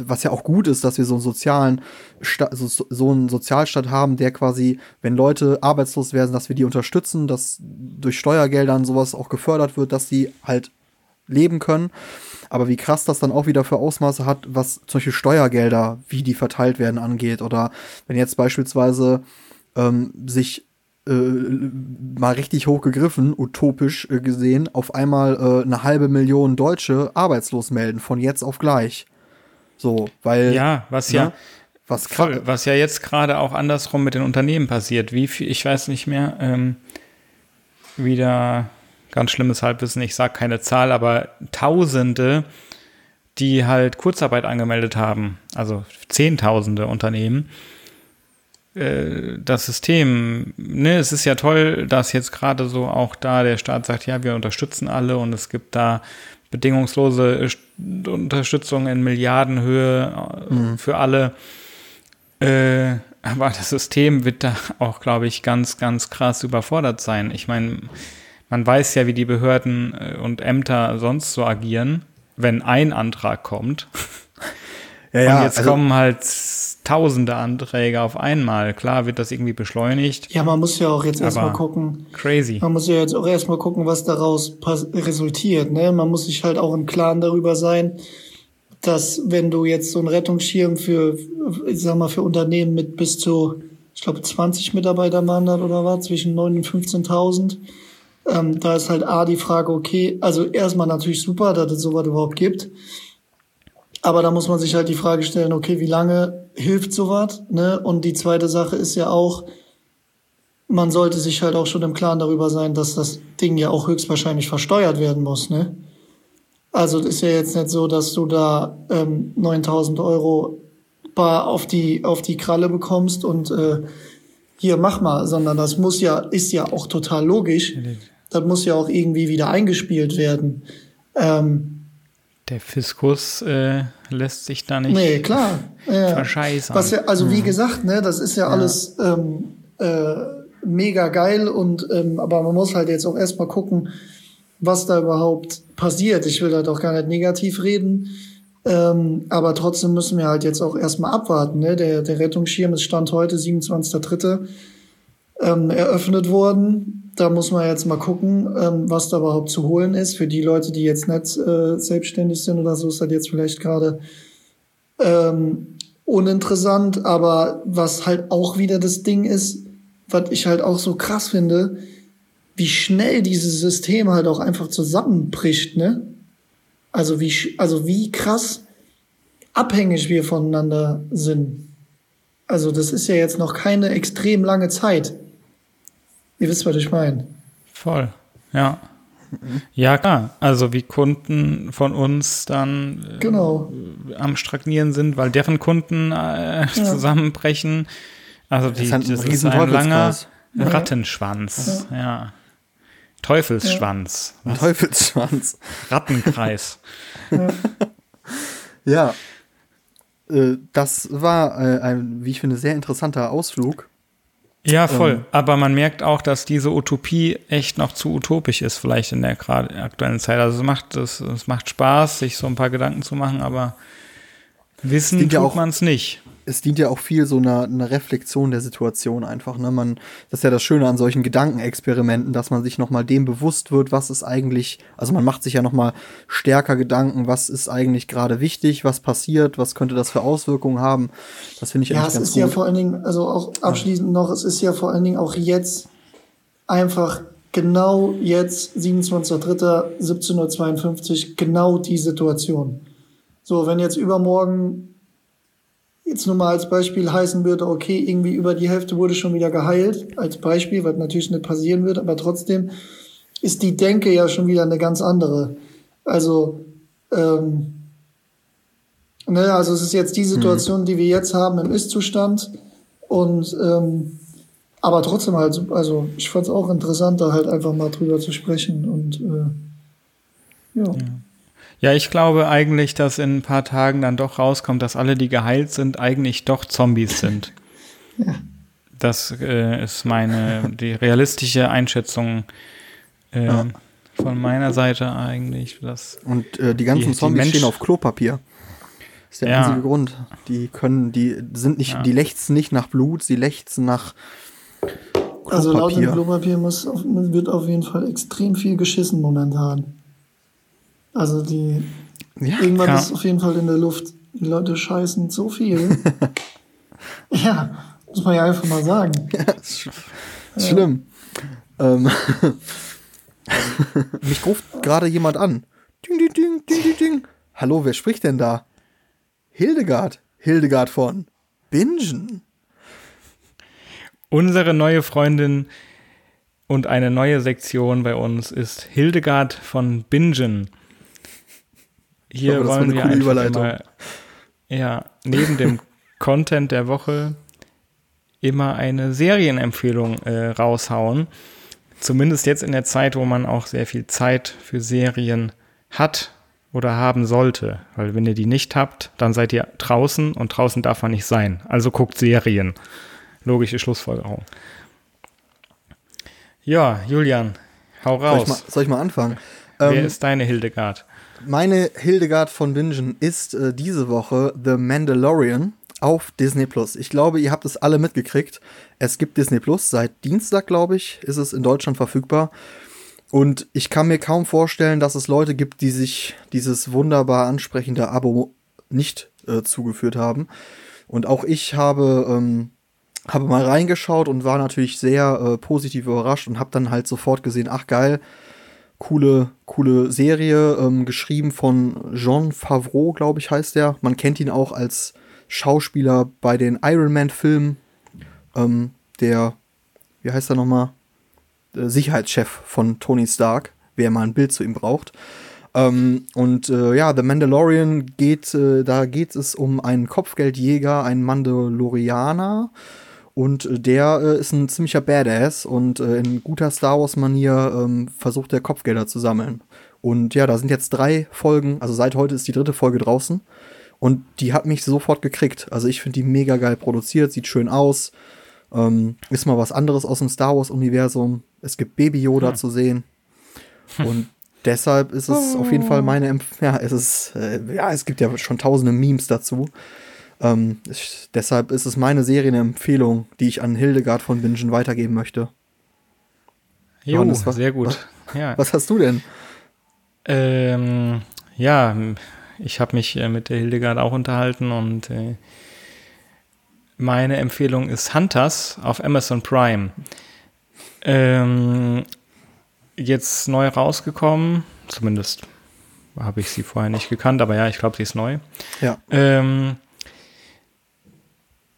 was ja auch gut ist, dass wir so einen sozialen, Sta so, so einen Sozialstaat haben, der quasi, wenn Leute arbeitslos werden, dass wir die unterstützen, dass durch Steuergeldern sowas auch gefördert wird, dass die halt leben können. Aber wie krass das dann auch wieder für Ausmaße hat, was solche Steuergelder, wie die verteilt werden, angeht. Oder wenn jetzt beispielsweise ähm, sich äh, mal richtig hoch gegriffen, utopisch äh, gesehen, auf einmal äh, eine halbe Million Deutsche arbeitslos melden, von jetzt auf gleich. So, weil.
Ja, was
ne,
ja,
Was
voll, was ja jetzt gerade auch andersrum mit den Unternehmen passiert. Wie viel, ich weiß nicht mehr, ähm, wieder ganz schlimmes Halbwissen, ich sage keine Zahl, aber Tausende, die halt Kurzarbeit angemeldet haben, also Zehntausende Unternehmen. Äh, Das System, ne, es ist ja toll, dass jetzt gerade so auch da der Staat sagt, ja, wir unterstützen alle und es gibt da bedingungslose St- Unterstützung in Milliardenhöhe äh, für alle. Äh, aber das System wird da auch, glaube ich, ganz, ganz krass überfordert sein. Ich meine, man weiß ja, wie die Behörden äh, und Ämter sonst so agieren, wenn ein Antrag kommt.
Ja,
und jetzt
also-
kommen halt tausende Anträge auf einmal. Klar wird das irgendwie beschleunigt.
Ja, man muss ja auch jetzt erstmal gucken.
Crazy.
Man muss ja jetzt auch erstmal gucken, was daraus resultiert. Ne? Man muss sich halt auch im Klaren darüber sein, dass wenn du jetzt so einen Rettungsschirm für, ich sag mal, für Unternehmen mit bis zu, ich glaube, 20 Mitarbeitern waren das oder was, zwischen 9.000 und 15.000, ähm, da ist halt A die Frage, okay, also erstmal natürlich super, dass es sowas überhaupt gibt. Aber da muss man sich halt die Frage stellen, okay, wie lange hilft sowas? Ne? Und die zweite Sache ist ja auch, man sollte sich halt auch schon im Klaren darüber sein, dass das Ding ja auch höchstwahrscheinlich versteuert werden muss, ne? Also es ist ja jetzt nicht so, dass du da ähm, 9000 Euro bar auf die, auf die Kralle bekommst und äh, hier mach mal, sondern das muss ja, ist ja auch total logisch. Das muss ja auch irgendwie wieder eingespielt werden. Ähm,
Der Fiskus äh, lässt sich da nicht
nee, klar. Ja.
verscheißern.
Was ja, also wie gesagt, ne, das ist ja, alles ähm, äh, mega geil und ähm, aber man muss halt jetzt auch erstmal gucken, was da überhaupt passiert. Ich will da doch gar nicht negativ reden. Ähm, aber trotzdem müssen wir halt jetzt auch erstmal abwarten. Ne? Der, der Rettungsschirm ist Stand heute, 27.3. Ähm, eröffnet worden. Da muss man jetzt mal gucken, ähm, was da überhaupt zu holen ist. Für die Leute, die jetzt nicht äh, selbstständig sind oder so, ist das jetzt vielleicht gerade ähm, uninteressant. Aber was halt auch wieder das Ding ist, was ich halt auch so krass finde, wie schnell dieses System halt auch einfach zusammenbricht, ne? Also wie, also wie krass abhängig wir voneinander sind. Also das ist ja jetzt noch keine extrem lange Zeit. Ihr wisst, was ich meine.
Voll, ja. Ja, klar. Also wie Kunden von uns dann äh,
Genau.
am Stagnieren sind, weil deren Kunden äh, zusammenbrechen. Also die,
ist halt ein
das ist ein langer. Rattenschwanz, ja. Teufelsschwanz.
Ein Teufelsschwanz.
Rattenkreis.
Ja. Äh, das war äh, ein, wie ich finde, sehr interessanter Ausflug.
Ja, voll. Aber man merkt auch, dass diese Utopie echt noch zu utopisch ist, vielleicht in der gerade aktuellen Zeit. Also es macht, es, es macht Spaß, sich so ein paar Gedanken zu machen, aber wissen
ja
tut
auch-
man es nicht.
Es dient ja auch viel so einer, einer Reflexion der Situation einfach. Ne? Man, das ist ja das Schöne an solchen Gedankenexperimenten, dass man sich nochmal dem bewusst wird, was ist eigentlich, also man macht sich ja nochmal stärker Gedanken, was ist eigentlich gerade wichtig, was passiert, was könnte das für Auswirkungen haben. Das finde ich
Ja,
eigentlich
es
ganz
ist
gut.
ja vor allen Dingen, also auch abschließend noch, es ist ja vor allen Dingen auch jetzt einfach genau jetzt, 27.03.17.52 Uhr, genau die Situation. So, wenn jetzt übermorgen jetzt nur mal als Beispiel heißen würde, okay, irgendwie über die Hälfte wurde schon wieder geheilt, als Beispiel, was natürlich nicht passieren wird, aber trotzdem ist die Denke ja schon wieder eine ganz andere. Also, ähm, Ne, also es ist jetzt die Situation, die wir jetzt haben im Ist-Zustand. Und ähm, aber trotzdem halt, also ich fand es auch interessant, da halt einfach mal drüber zu sprechen. Und äh, ja.
Ja, ich glaube eigentlich, dass in ein paar Tagen dann doch rauskommt, dass alle, die geheilt sind, eigentlich doch Zombies sind. Das äh, ist meine, die realistische Einschätzung äh,
Ja.
von meiner Seite eigentlich. Dass,
Und äh, die ganzen
Die- die
Zombies
Mensch-
stehen auf Klopapier. Das ist der
Ja.
einzige Grund. Die können, die sind nicht,
Ja.
die lechzen nicht nach Blut, sie lechzen nach
Also laut dem
Klopapier.
Klopapier muss, wird auf jeden Fall extrem viel geschissen momentan. Also die
Ja,
irgendwann
Ja.
ist auf jeden Fall in der Luft. Die Leute scheißen so viel. ja, muss man ja einfach mal sagen.
ist schlimm. Ähm, mich ruft gerade jemand an. Ding, ding, ding, ding, ding, ding. Hallo, wer spricht denn da? Hildegard. Hildegard von Bingen.
unsere neue Freundin und eine neue Sektion bei uns ist Hildegard von Bingen. Hier
war
wollen wir einfach immer, ja, neben dem Content der Woche immer eine Serienempfehlung äh, raushauen. Zumindest jetzt in der Zeit, wo man auch sehr viel Zeit für Serien hat oder haben sollte. Weil wenn ihr die nicht habt, dann seid ihr draußen und draußen darf man nicht sein. Also guckt Serien. Logische Schlussfolgerung. Ja, Julian, hau
Soll ich, mal,
raus.
soll ich mal anfangen?
Wer
Ähm,
ist deine Hildegard?
Meine Hildegard von Bingen ist äh, diese Woche The Mandalorian auf Disney Plus. Ich glaube, ihr habt es alle mitgekriegt. Es gibt Disney Plus seit Dienstag, glaube ich, ist es in Deutschland verfügbar. Und ich kann mir kaum vorstellen, dass es Leute gibt, die sich dieses wunderbar ansprechende Abo nicht äh, zugeführt haben. Und auch ich habe, ähm, habe mal reingeschaut und war natürlich sehr äh, positiv überrascht und habe dann halt sofort gesehen, ach geil, coole, coole Serie, ähm, geschrieben von Jean Favreau, glaube ich, heißt der. Man kennt ihn auch als Schauspieler bei den Iron Man-Filmen. Ähm, der, wie heißt er nochmal? Sicherheitschef von Tony Stark, wer mal ein Bild zu ihm braucht. Ähm, und äh, ja, The Mandalorian geht, äh, da geht es um einen Kopfgeldjäger, einen Mandalorianer. Und äh, der äh, ist ein ziemlicher Badass und äh, in guter Star Wars-Manier ähm, versucht er Kopfgelder zu sammeln. Und ja, da sind jetzt drei Folgen, also seit heute ist die dritte Folge draußen. Und die hat mich sofort gekriegt. Also ich finde die mega geil produziert, sieht schön aus. Ähm, ist mal was anderes aus dem Star Wars-Universum. Es gibt Baby Yoda zu sehen. Und deshalb ist es auf jeden Fall meine Empf ja, es ist, äh, ja, es gibt ja schon tausende Memes dazu. Ähm, ich, deshalb ist es meine Serienempfehlung, die ich an Hildegard von Bingen weitergeben möchte.
Jo,
Johannes, was-
sehr gut. Ja.
Was hast du denn?
Ähm, ja, ich habe mich äh, mit der Hildegard auch unterhalten und äh, meine Empfehlung ist Hunters auf Amazon Prime. Ähm, jetzt neu rausgekommen, zumindest habe ich sie vorher nicht gekannt, aber ja, ich glaube, sie ist neu.
Ja.
Ähm,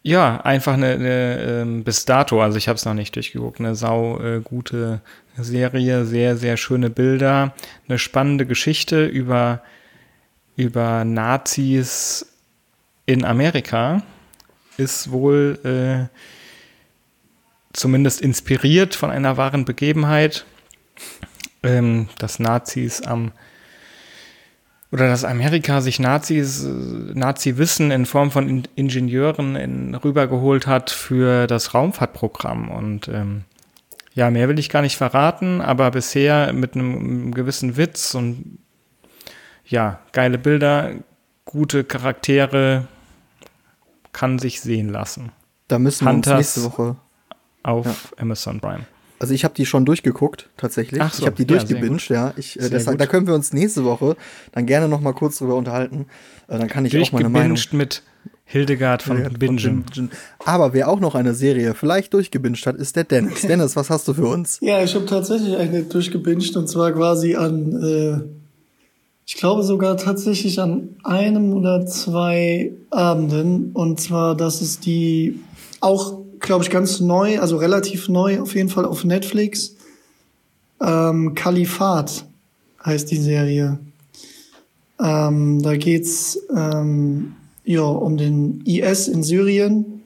ja, einfach eine, eine ähm, bis dato, also ich habe es noch nicht durchgeguckt, eine sau äh, gute Serie, sehr, sehr schöne Bilder, eine spannende Geschichte über, über Nazis in Amerika, ist wohl äh, zumindest inspiriert von einer wahren Begebenheit. ähm, dass Nazis am oder dass Amerika sich Nazis, äh, Nazi-Wissen in Form von in Ingenieuren in, rübergeholt hat für das Raumfahrtprogramm. Und ähm, ja, mehr will ich gar nicht verraten, aber bisher mit einem, gewissen Witz und ja, geile Bilder, gute Charaktere, kann sich sehen lassen.
Da müssen wir uns nächste Woche
auf ja. Amazon Prime.
Also ich habe die schon durchgeguckt, tatsächlich. Ach so, ich habe die ja, durchgebinged, ja. Ich, äh, deshalb, da können wir uns nächste Woche dann gerne noch mal kurz drüber unterhalten. Äh, dann kann ich auch meine Meinung
mit Hildegard von ja, Bingen.
Aber wer auch noch eine Serie vielleicht durchgebinged hat, ist der Dennis. Dennis, was hast du für uns?
Ja, ich habe tatsächlich eine durchgebinged und zwar quasi an, äh, ich glaube sogar tatsächlich an einem oder zwei Abenden. Und zwar, das ist die auch glaube ich, ganz neu, also relativ neu auf jeden Fall auf Netflix. Ähm, Kalifat heißt die Serie. Ähm, da geht's ähm, ja um den IS in Syrien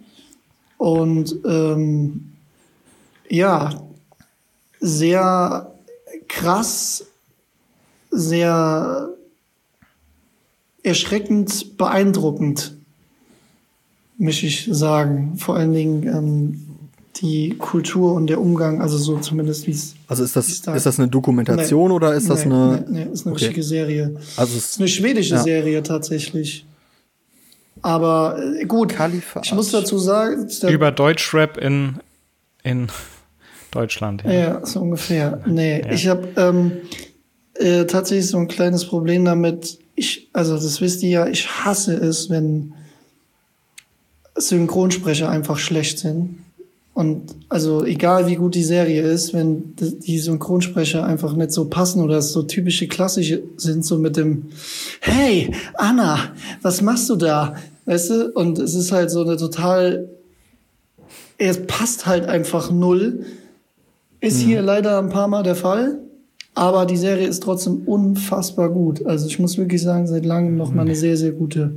und ähm, ja sehr krass, sehr erschreckend beeindruckend möchte ich sagen. Vor allen Dingen ähm, die Kultur und der Umgang, also so zumindest wie es.
Also ist das, da ist das eine Dokumentation nee, oder ist das eine.
Nee, nee, ist eine okay. richtige Serie. Also es ist eine schwedische ja. Serie tatsächlich. Aber äh, gut, Kalifat. ich muss dazu sagen.
Über Deutschrap in, in Deutschland.
Ja, ja so ungefähr. Nee, ja. ich habe ähm, äh, tatsächlich so ein kleines Problem damit. Ich, also das wisst ihr ja, ich hasse es, wenn Synchronsprecher einfach schlecht sind. Und also egal wie gut die Serie ist, wenn die Synchronsprecher einfach nicht so passen oder so typische klassische sind, so mit dem Hey, Anna, was machst du da? Weißt du? Und es ist halt so eine total, es passt halt einfach null. Ist mhm. hier leider ein paar Mal der Fall. Aber die Serie ist trotzdem unfassbar gut. Also ich muss wirklich sagen, seit langem noch mal eine sehr, sehr gute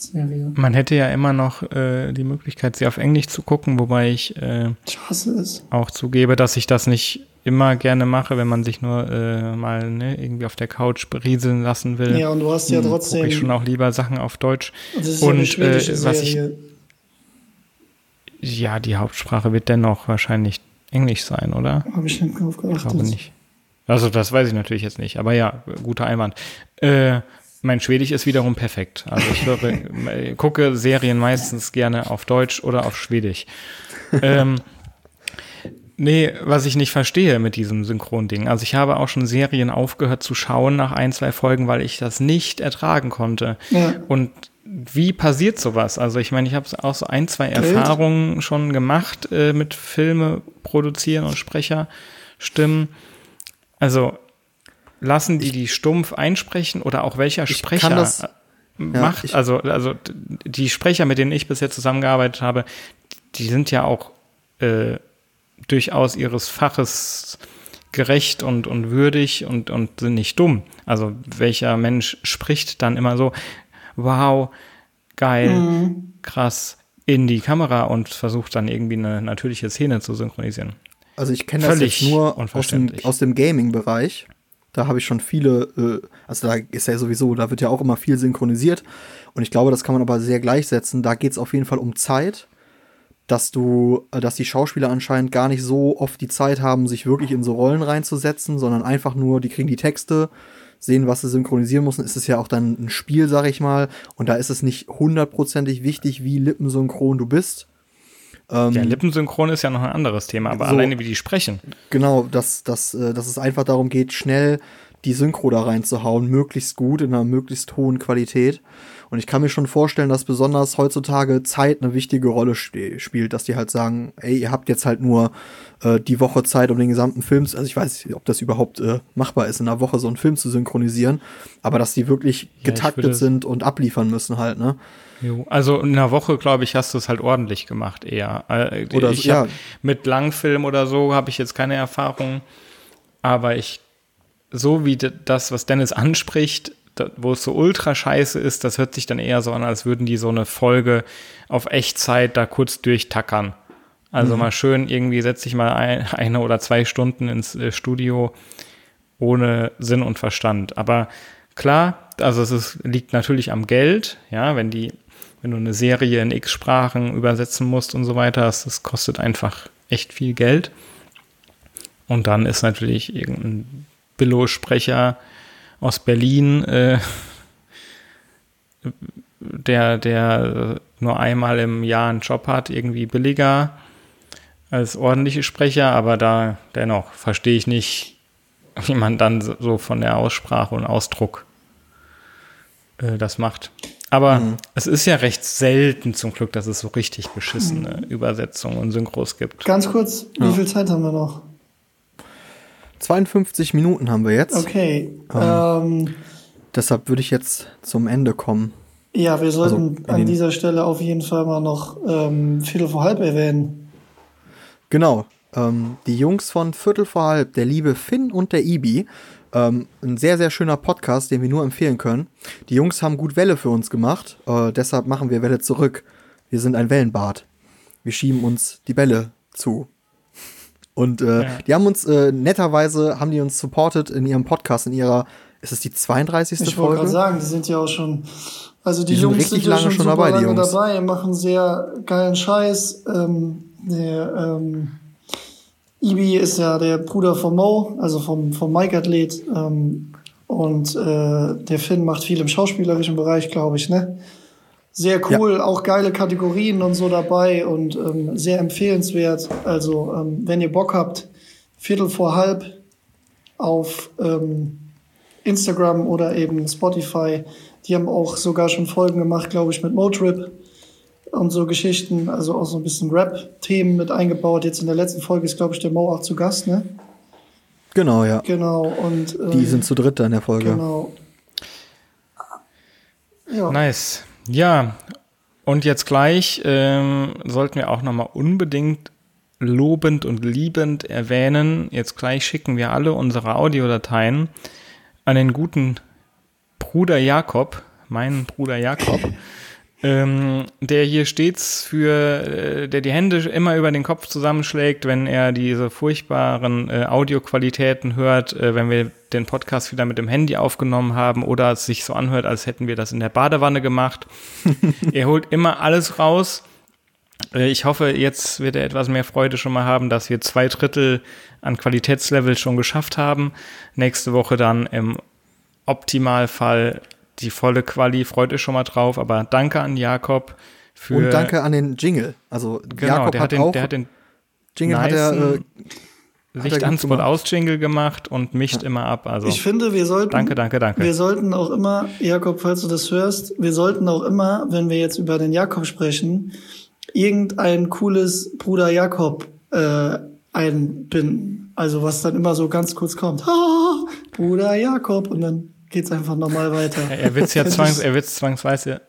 Serie. Man hätte ja immer noch äh, die Möglichkeit, sie auf Englisch zu gucken, wobei ich, äh, auch zugebe, dass ich das nicht immer gerne mache, wenn man sich nur äh, mal ne, irgendwie auf der Couch berieseln lassen will.
Ja, und du hast ja trotzdem.
Gucke ich schon auch lieber Sachen auf Deutsch.
Das ist und ja äh, was
ich. Ja, die Hauptsprache wird dennoch wahrscheinlich Englisch sein, oder?
Habe ich nicht drauf geachtet.
Ich glaube nicht. Also das weiß ich natürlich jetzt nicht, aber ja, guter Einwand. Äh, mein Schwedisch ist wiederum perfekt. Also ich höre, äh, gucke Serien meistens gerne auf Deutsch oder auf Schwedisch. ähm, nee, was ich nicht verstehe mit diesem Synchronding. Also ich habe auch schon Serien aufgehört zu schauen nach ein, zwei Folgen, weil ich das nicht ertragen konnte. Ja. Und wie passiert sowas? Also ich meine, ich habe auch so ein, zwei Erfahrungen schon gemacht äh, mit Filme produzieren und Sprecherstimmen. Also lassen die ich, die stumpf einsprechen oder auch welcher Sprecher das, macht, ja, ich, also, also die Sprecher, mit denen ich bisher zusammengearbeitet habe, die sind ja auch äh, durchaus ihres Faches gerecht und, und würdig und, und sind nicht dumm. Also welcher Mensch spricht dann immer so, wow, geil, mhm. krass, in die Kamera und versucht dann irgendwie eine natürliche Szene zu synchronisieren.
Also ich kenne das jetzt nur aus dem, aus dem Gaming-Bereich. Da habe ich schon viele, äh, also da ist ja sowieso, da wird ja auch immer viel synchronisiert. Und ich glaube, das kann man aber sehr gleichsetzen. Da geht es auf jeden Fall um Zeit, dass du, äh, dass die Schauspieler anscheinend gar nicht so oft die Zeit haben, sich wirklich in so Rollen reinzusetzen, sondern einfach nur, die kriegen die Texte, sehen, was sie synchronisieren müssen. Ist es ja auch dann ein Spiel, sag ich mal. Und da ist es nicht hundertprozentig wichtig, wie lippensynchron du bist.
Ähm, ja, Lippensynchron ist ja noch ein anderes Thema, aber so, alleine wie die sprechen.
Genau, dass, dass, äh, dass es einfach darum geht, schnell die Synchro da reinzuhauen, möglichst gut, in einer möglichst hohen Qualität. Und ich kann mir schon vorstellen, dass besonders heutzutage Zeit eine wichtige Rolle sp spielt, dass die halt sagen, ey, ihr habt jetzt halt nur äh, die Woche Zeit, um den gesamten Film, zu, also ich weiß nicht, ob das überhaupt äh, machbar ist, in einer Woche so einen Film zu synchronisieren, aber dass die wirklich ja, getaktet sind und abliefern müssen halt, ne?
Jo, also in einer Woche, glaube ich, hast du es halt ordentlich gemacht eher. Äh, oder ich ja. mit Langfilm oder so habe ich jetzt keine Erfahrung, aber ich so wie das, was Dennis anspricht, wo es so ultra scheiße ist, das hört sich dann eher so an, als würden die so eine Folge auf Echtzeit da kurz durchtackern. Also mhm. mal schön irgendwie setze ich mal ein, eine oder zwei Stunden ins äh, Studio ohne Sinn und Verstand. Aber klar, also es ist, liegt natürlich am Geld, ja, wenn die, wenn du eine Serie in X Sprachen übersetzen musst und so weiter, das, das kostet einfach echt viel Geld. Und dann ist natürlich irgendein Billo-Sprecher aus Berlin, äh, der, der nur einmal im Jahr einen Job hat, irgendwie billiger als ordentliche Sprecher, aber da dennoch verstehe ich nicht, wie man dann so von der Aussprache und Ausdruck äh, das macht. Aber mhm. es ist ja recht selten zum Glück, dass es so richtig beschissene mhm. Übersetzungen und Synchros gibt.
Ganz kurz, wie ja. viel Zeit haben wir noch?
52 Minuten haben wir jetzt.
Okay. Ähm, ähm,
deshalb würde ich jetzt zum Ende kommen.
Ja, wir sollten also an dieser Stelle auf jeden Fall mal noch ähm, Viertel vor halb erwähnen.
Genau. Ähm, die Jungs von Viertel vor halb, der liebe Finn und der Ibi. Ähm, ein sehr, sehr schöner Podcast, den wir nur empfehlen können. Die Jungs haben gut Welle für uns gemacht. Äh, deshalb machen wir Welle zurück. Wir sind ein Wellenbad. Wir schieben uns die Bälle zu. Und äh, ja. die haben uns äh, netterweise haben die uns supported in ihrem Podcast, in ihrer, ist es die 32.
Ich
Folge? Ich wollte
gerade sagen, die sind ja auch schon, also die, die Jungs sind, sind ja schon, schon dabei, lange die Jungs. dabei, machen sehr geilen Scheiß. Ähm, der ähm, Ibi ist ja der Bruder von Mo, also vom, vom Mike-Athlet. Ähm, und äh, der Finn macht viel im schauspielerischen Bereich, glaube ich, ne? Sehr cool, ja. auch geile Kategorien und so dabei und ähm, sehr empfehlenswert. Also, ähm, wenn ihr Bock habt, Viertel vor halb auf ähm, Instagram oder eben Spotify. Die haben auch sogar schon Folgen gemacht, glaube ich, mit Motrip und so Geschichten, also auch so ein bisschen Rap-Themen mit eingebaut. Jetzt in der letzten Folge ist, glaube ich, der Mo auch zu Gast, ne?
Genau, ja.
Genau, und.
Ähm, die sind zu dritt in der Folge. Genau.
Ja. Nice. Ja, und jetzt gleich ähm, sollten wir auch nochmal unbedingt lobend und liebend erwähnen. Jetzt gleich schicken wir alle unsere Audiodateien an den guten Bruder Jakob, meinen Bruder Jakob, ähm, der hier stets für, äh, der die Hände immer über den Kopf zusammenschlägt, wenn er diese furchtbaren äh, Audioqualitäten hört, äh, wenn wir den Podcast wieder mit dem Handy aufgenommen haben oder es sich so anhört, als hätten wir das in der Badewanne gemacht. er holt immer alles raus. Äh, ich hoffe, jetzt wird er etwas mehr Freude schon mal haben, dass wir zwei Drittel an Qualitätslevel schon geschafft haben. Nächste Woche dann im Optimalfall die volle Quali, freut euch schon mal drauf, aber danke an Jakob für.
Und danke an den Jingle. Also
genau, Jakob der hat, den, auch der hat den Jingle hat er äh, Licht an Spot aus Jingle gemacht und mischt ja. immer ab. Also
ich finde, wir sollten
danke, danke, danke.
Wir sollten auch immer, Jakob, falls du das hörst, wir sollten auch immer, wenn wir jetzt über den Jakob sprechen, irgendein cooles Bruder Jakob äh, einbinden. Also was dann immer so ganz kurz kommt. Ha, Bruder Jakob und dann geht's einfach normal weiter.
Er wird's ja zwangs, er wird's zwangsweise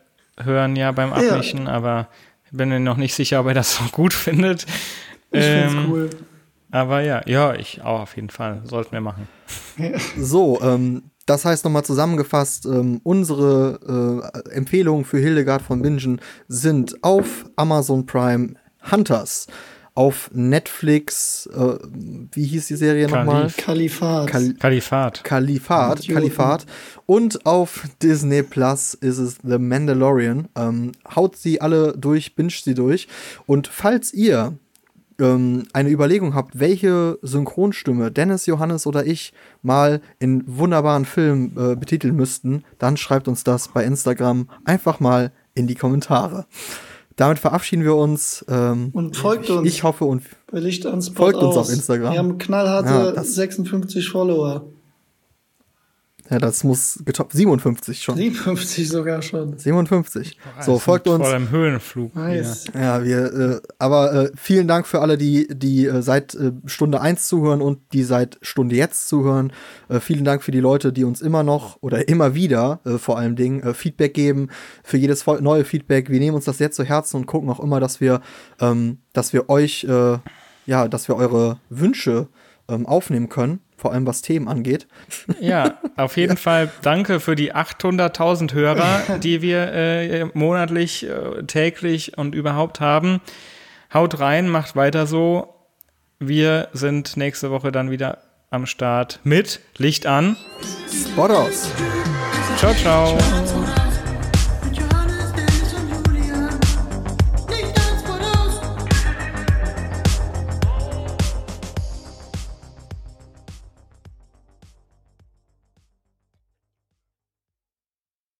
hören ja beim Abmischen, ja. aber ich bin mir noch nicht sicher, ob er das so gut findet.
Ich ähm, find's cool.
Aber ja, ja, ich auch auf jeden Fall. Sollten wir machen.
So, ähm, das heißt nochmal zusammengefasst, ähm, unsere äh, Empfehlungen für Hildegard von Bingen sind auf Amazon Prime Hunters auf Netflix, äh, wie hieß die Serie nochmal?
Kalifat.
Kal Kalifat.
Kalifat. Kalifat. Und auf Disney Plus ist es The Mandalorian. Ähm, haut sie alle durch, binge sie durch. Und falls ihr ähm, eine Überlegung habt, welche Synchronstimme Dennis, Johannes oder ich mal in wunderbaren Filmen äh, betiteln müssten, dann schreibt uns das bei Instagram einfach mal in die Kommentare. Damit verabschieden wir uns. Ähm,
und folgt uns.
Ich hoffe und folgt uns auf Instagram.
Wir haben knallharte ja, 56 Follower.
Ja, das muss getoppt. 57 schon.
57 sogar schon.
57. Oh, so, folgt uns.
Vor einem Höhenflug.
Nice.
Ja, wir, äh, aber äh, vielen Dank für alle, die, die äh, seit äh, Stunde 1 zuhören und die seit Stunde jetzt zuhören. Äh, vielen Dank für die Leute, die uns immer noch oder immer wieder äh, vor allem Dingen äh, Feedback geben. Für jedes neue Feedback. Wir nehmen uns das jetzt zu Herzen und gucken auch immer, dass wir, ähm, dass wir euch, äh, ja, dass wir eure Wünsche ähm, aufnehmen können vor allem was Themen angeht.
Ja, auf jeden ja. Fall danke für die 800.000 Hörer, die wir äh, monatlich, äh, täglich und überhaupt haben. Haut rein, macht weiter so. Wir sind nächste Woche dann wieder am Start mit Licht an.
Spot aus.
ciao. ciao.
Ciao.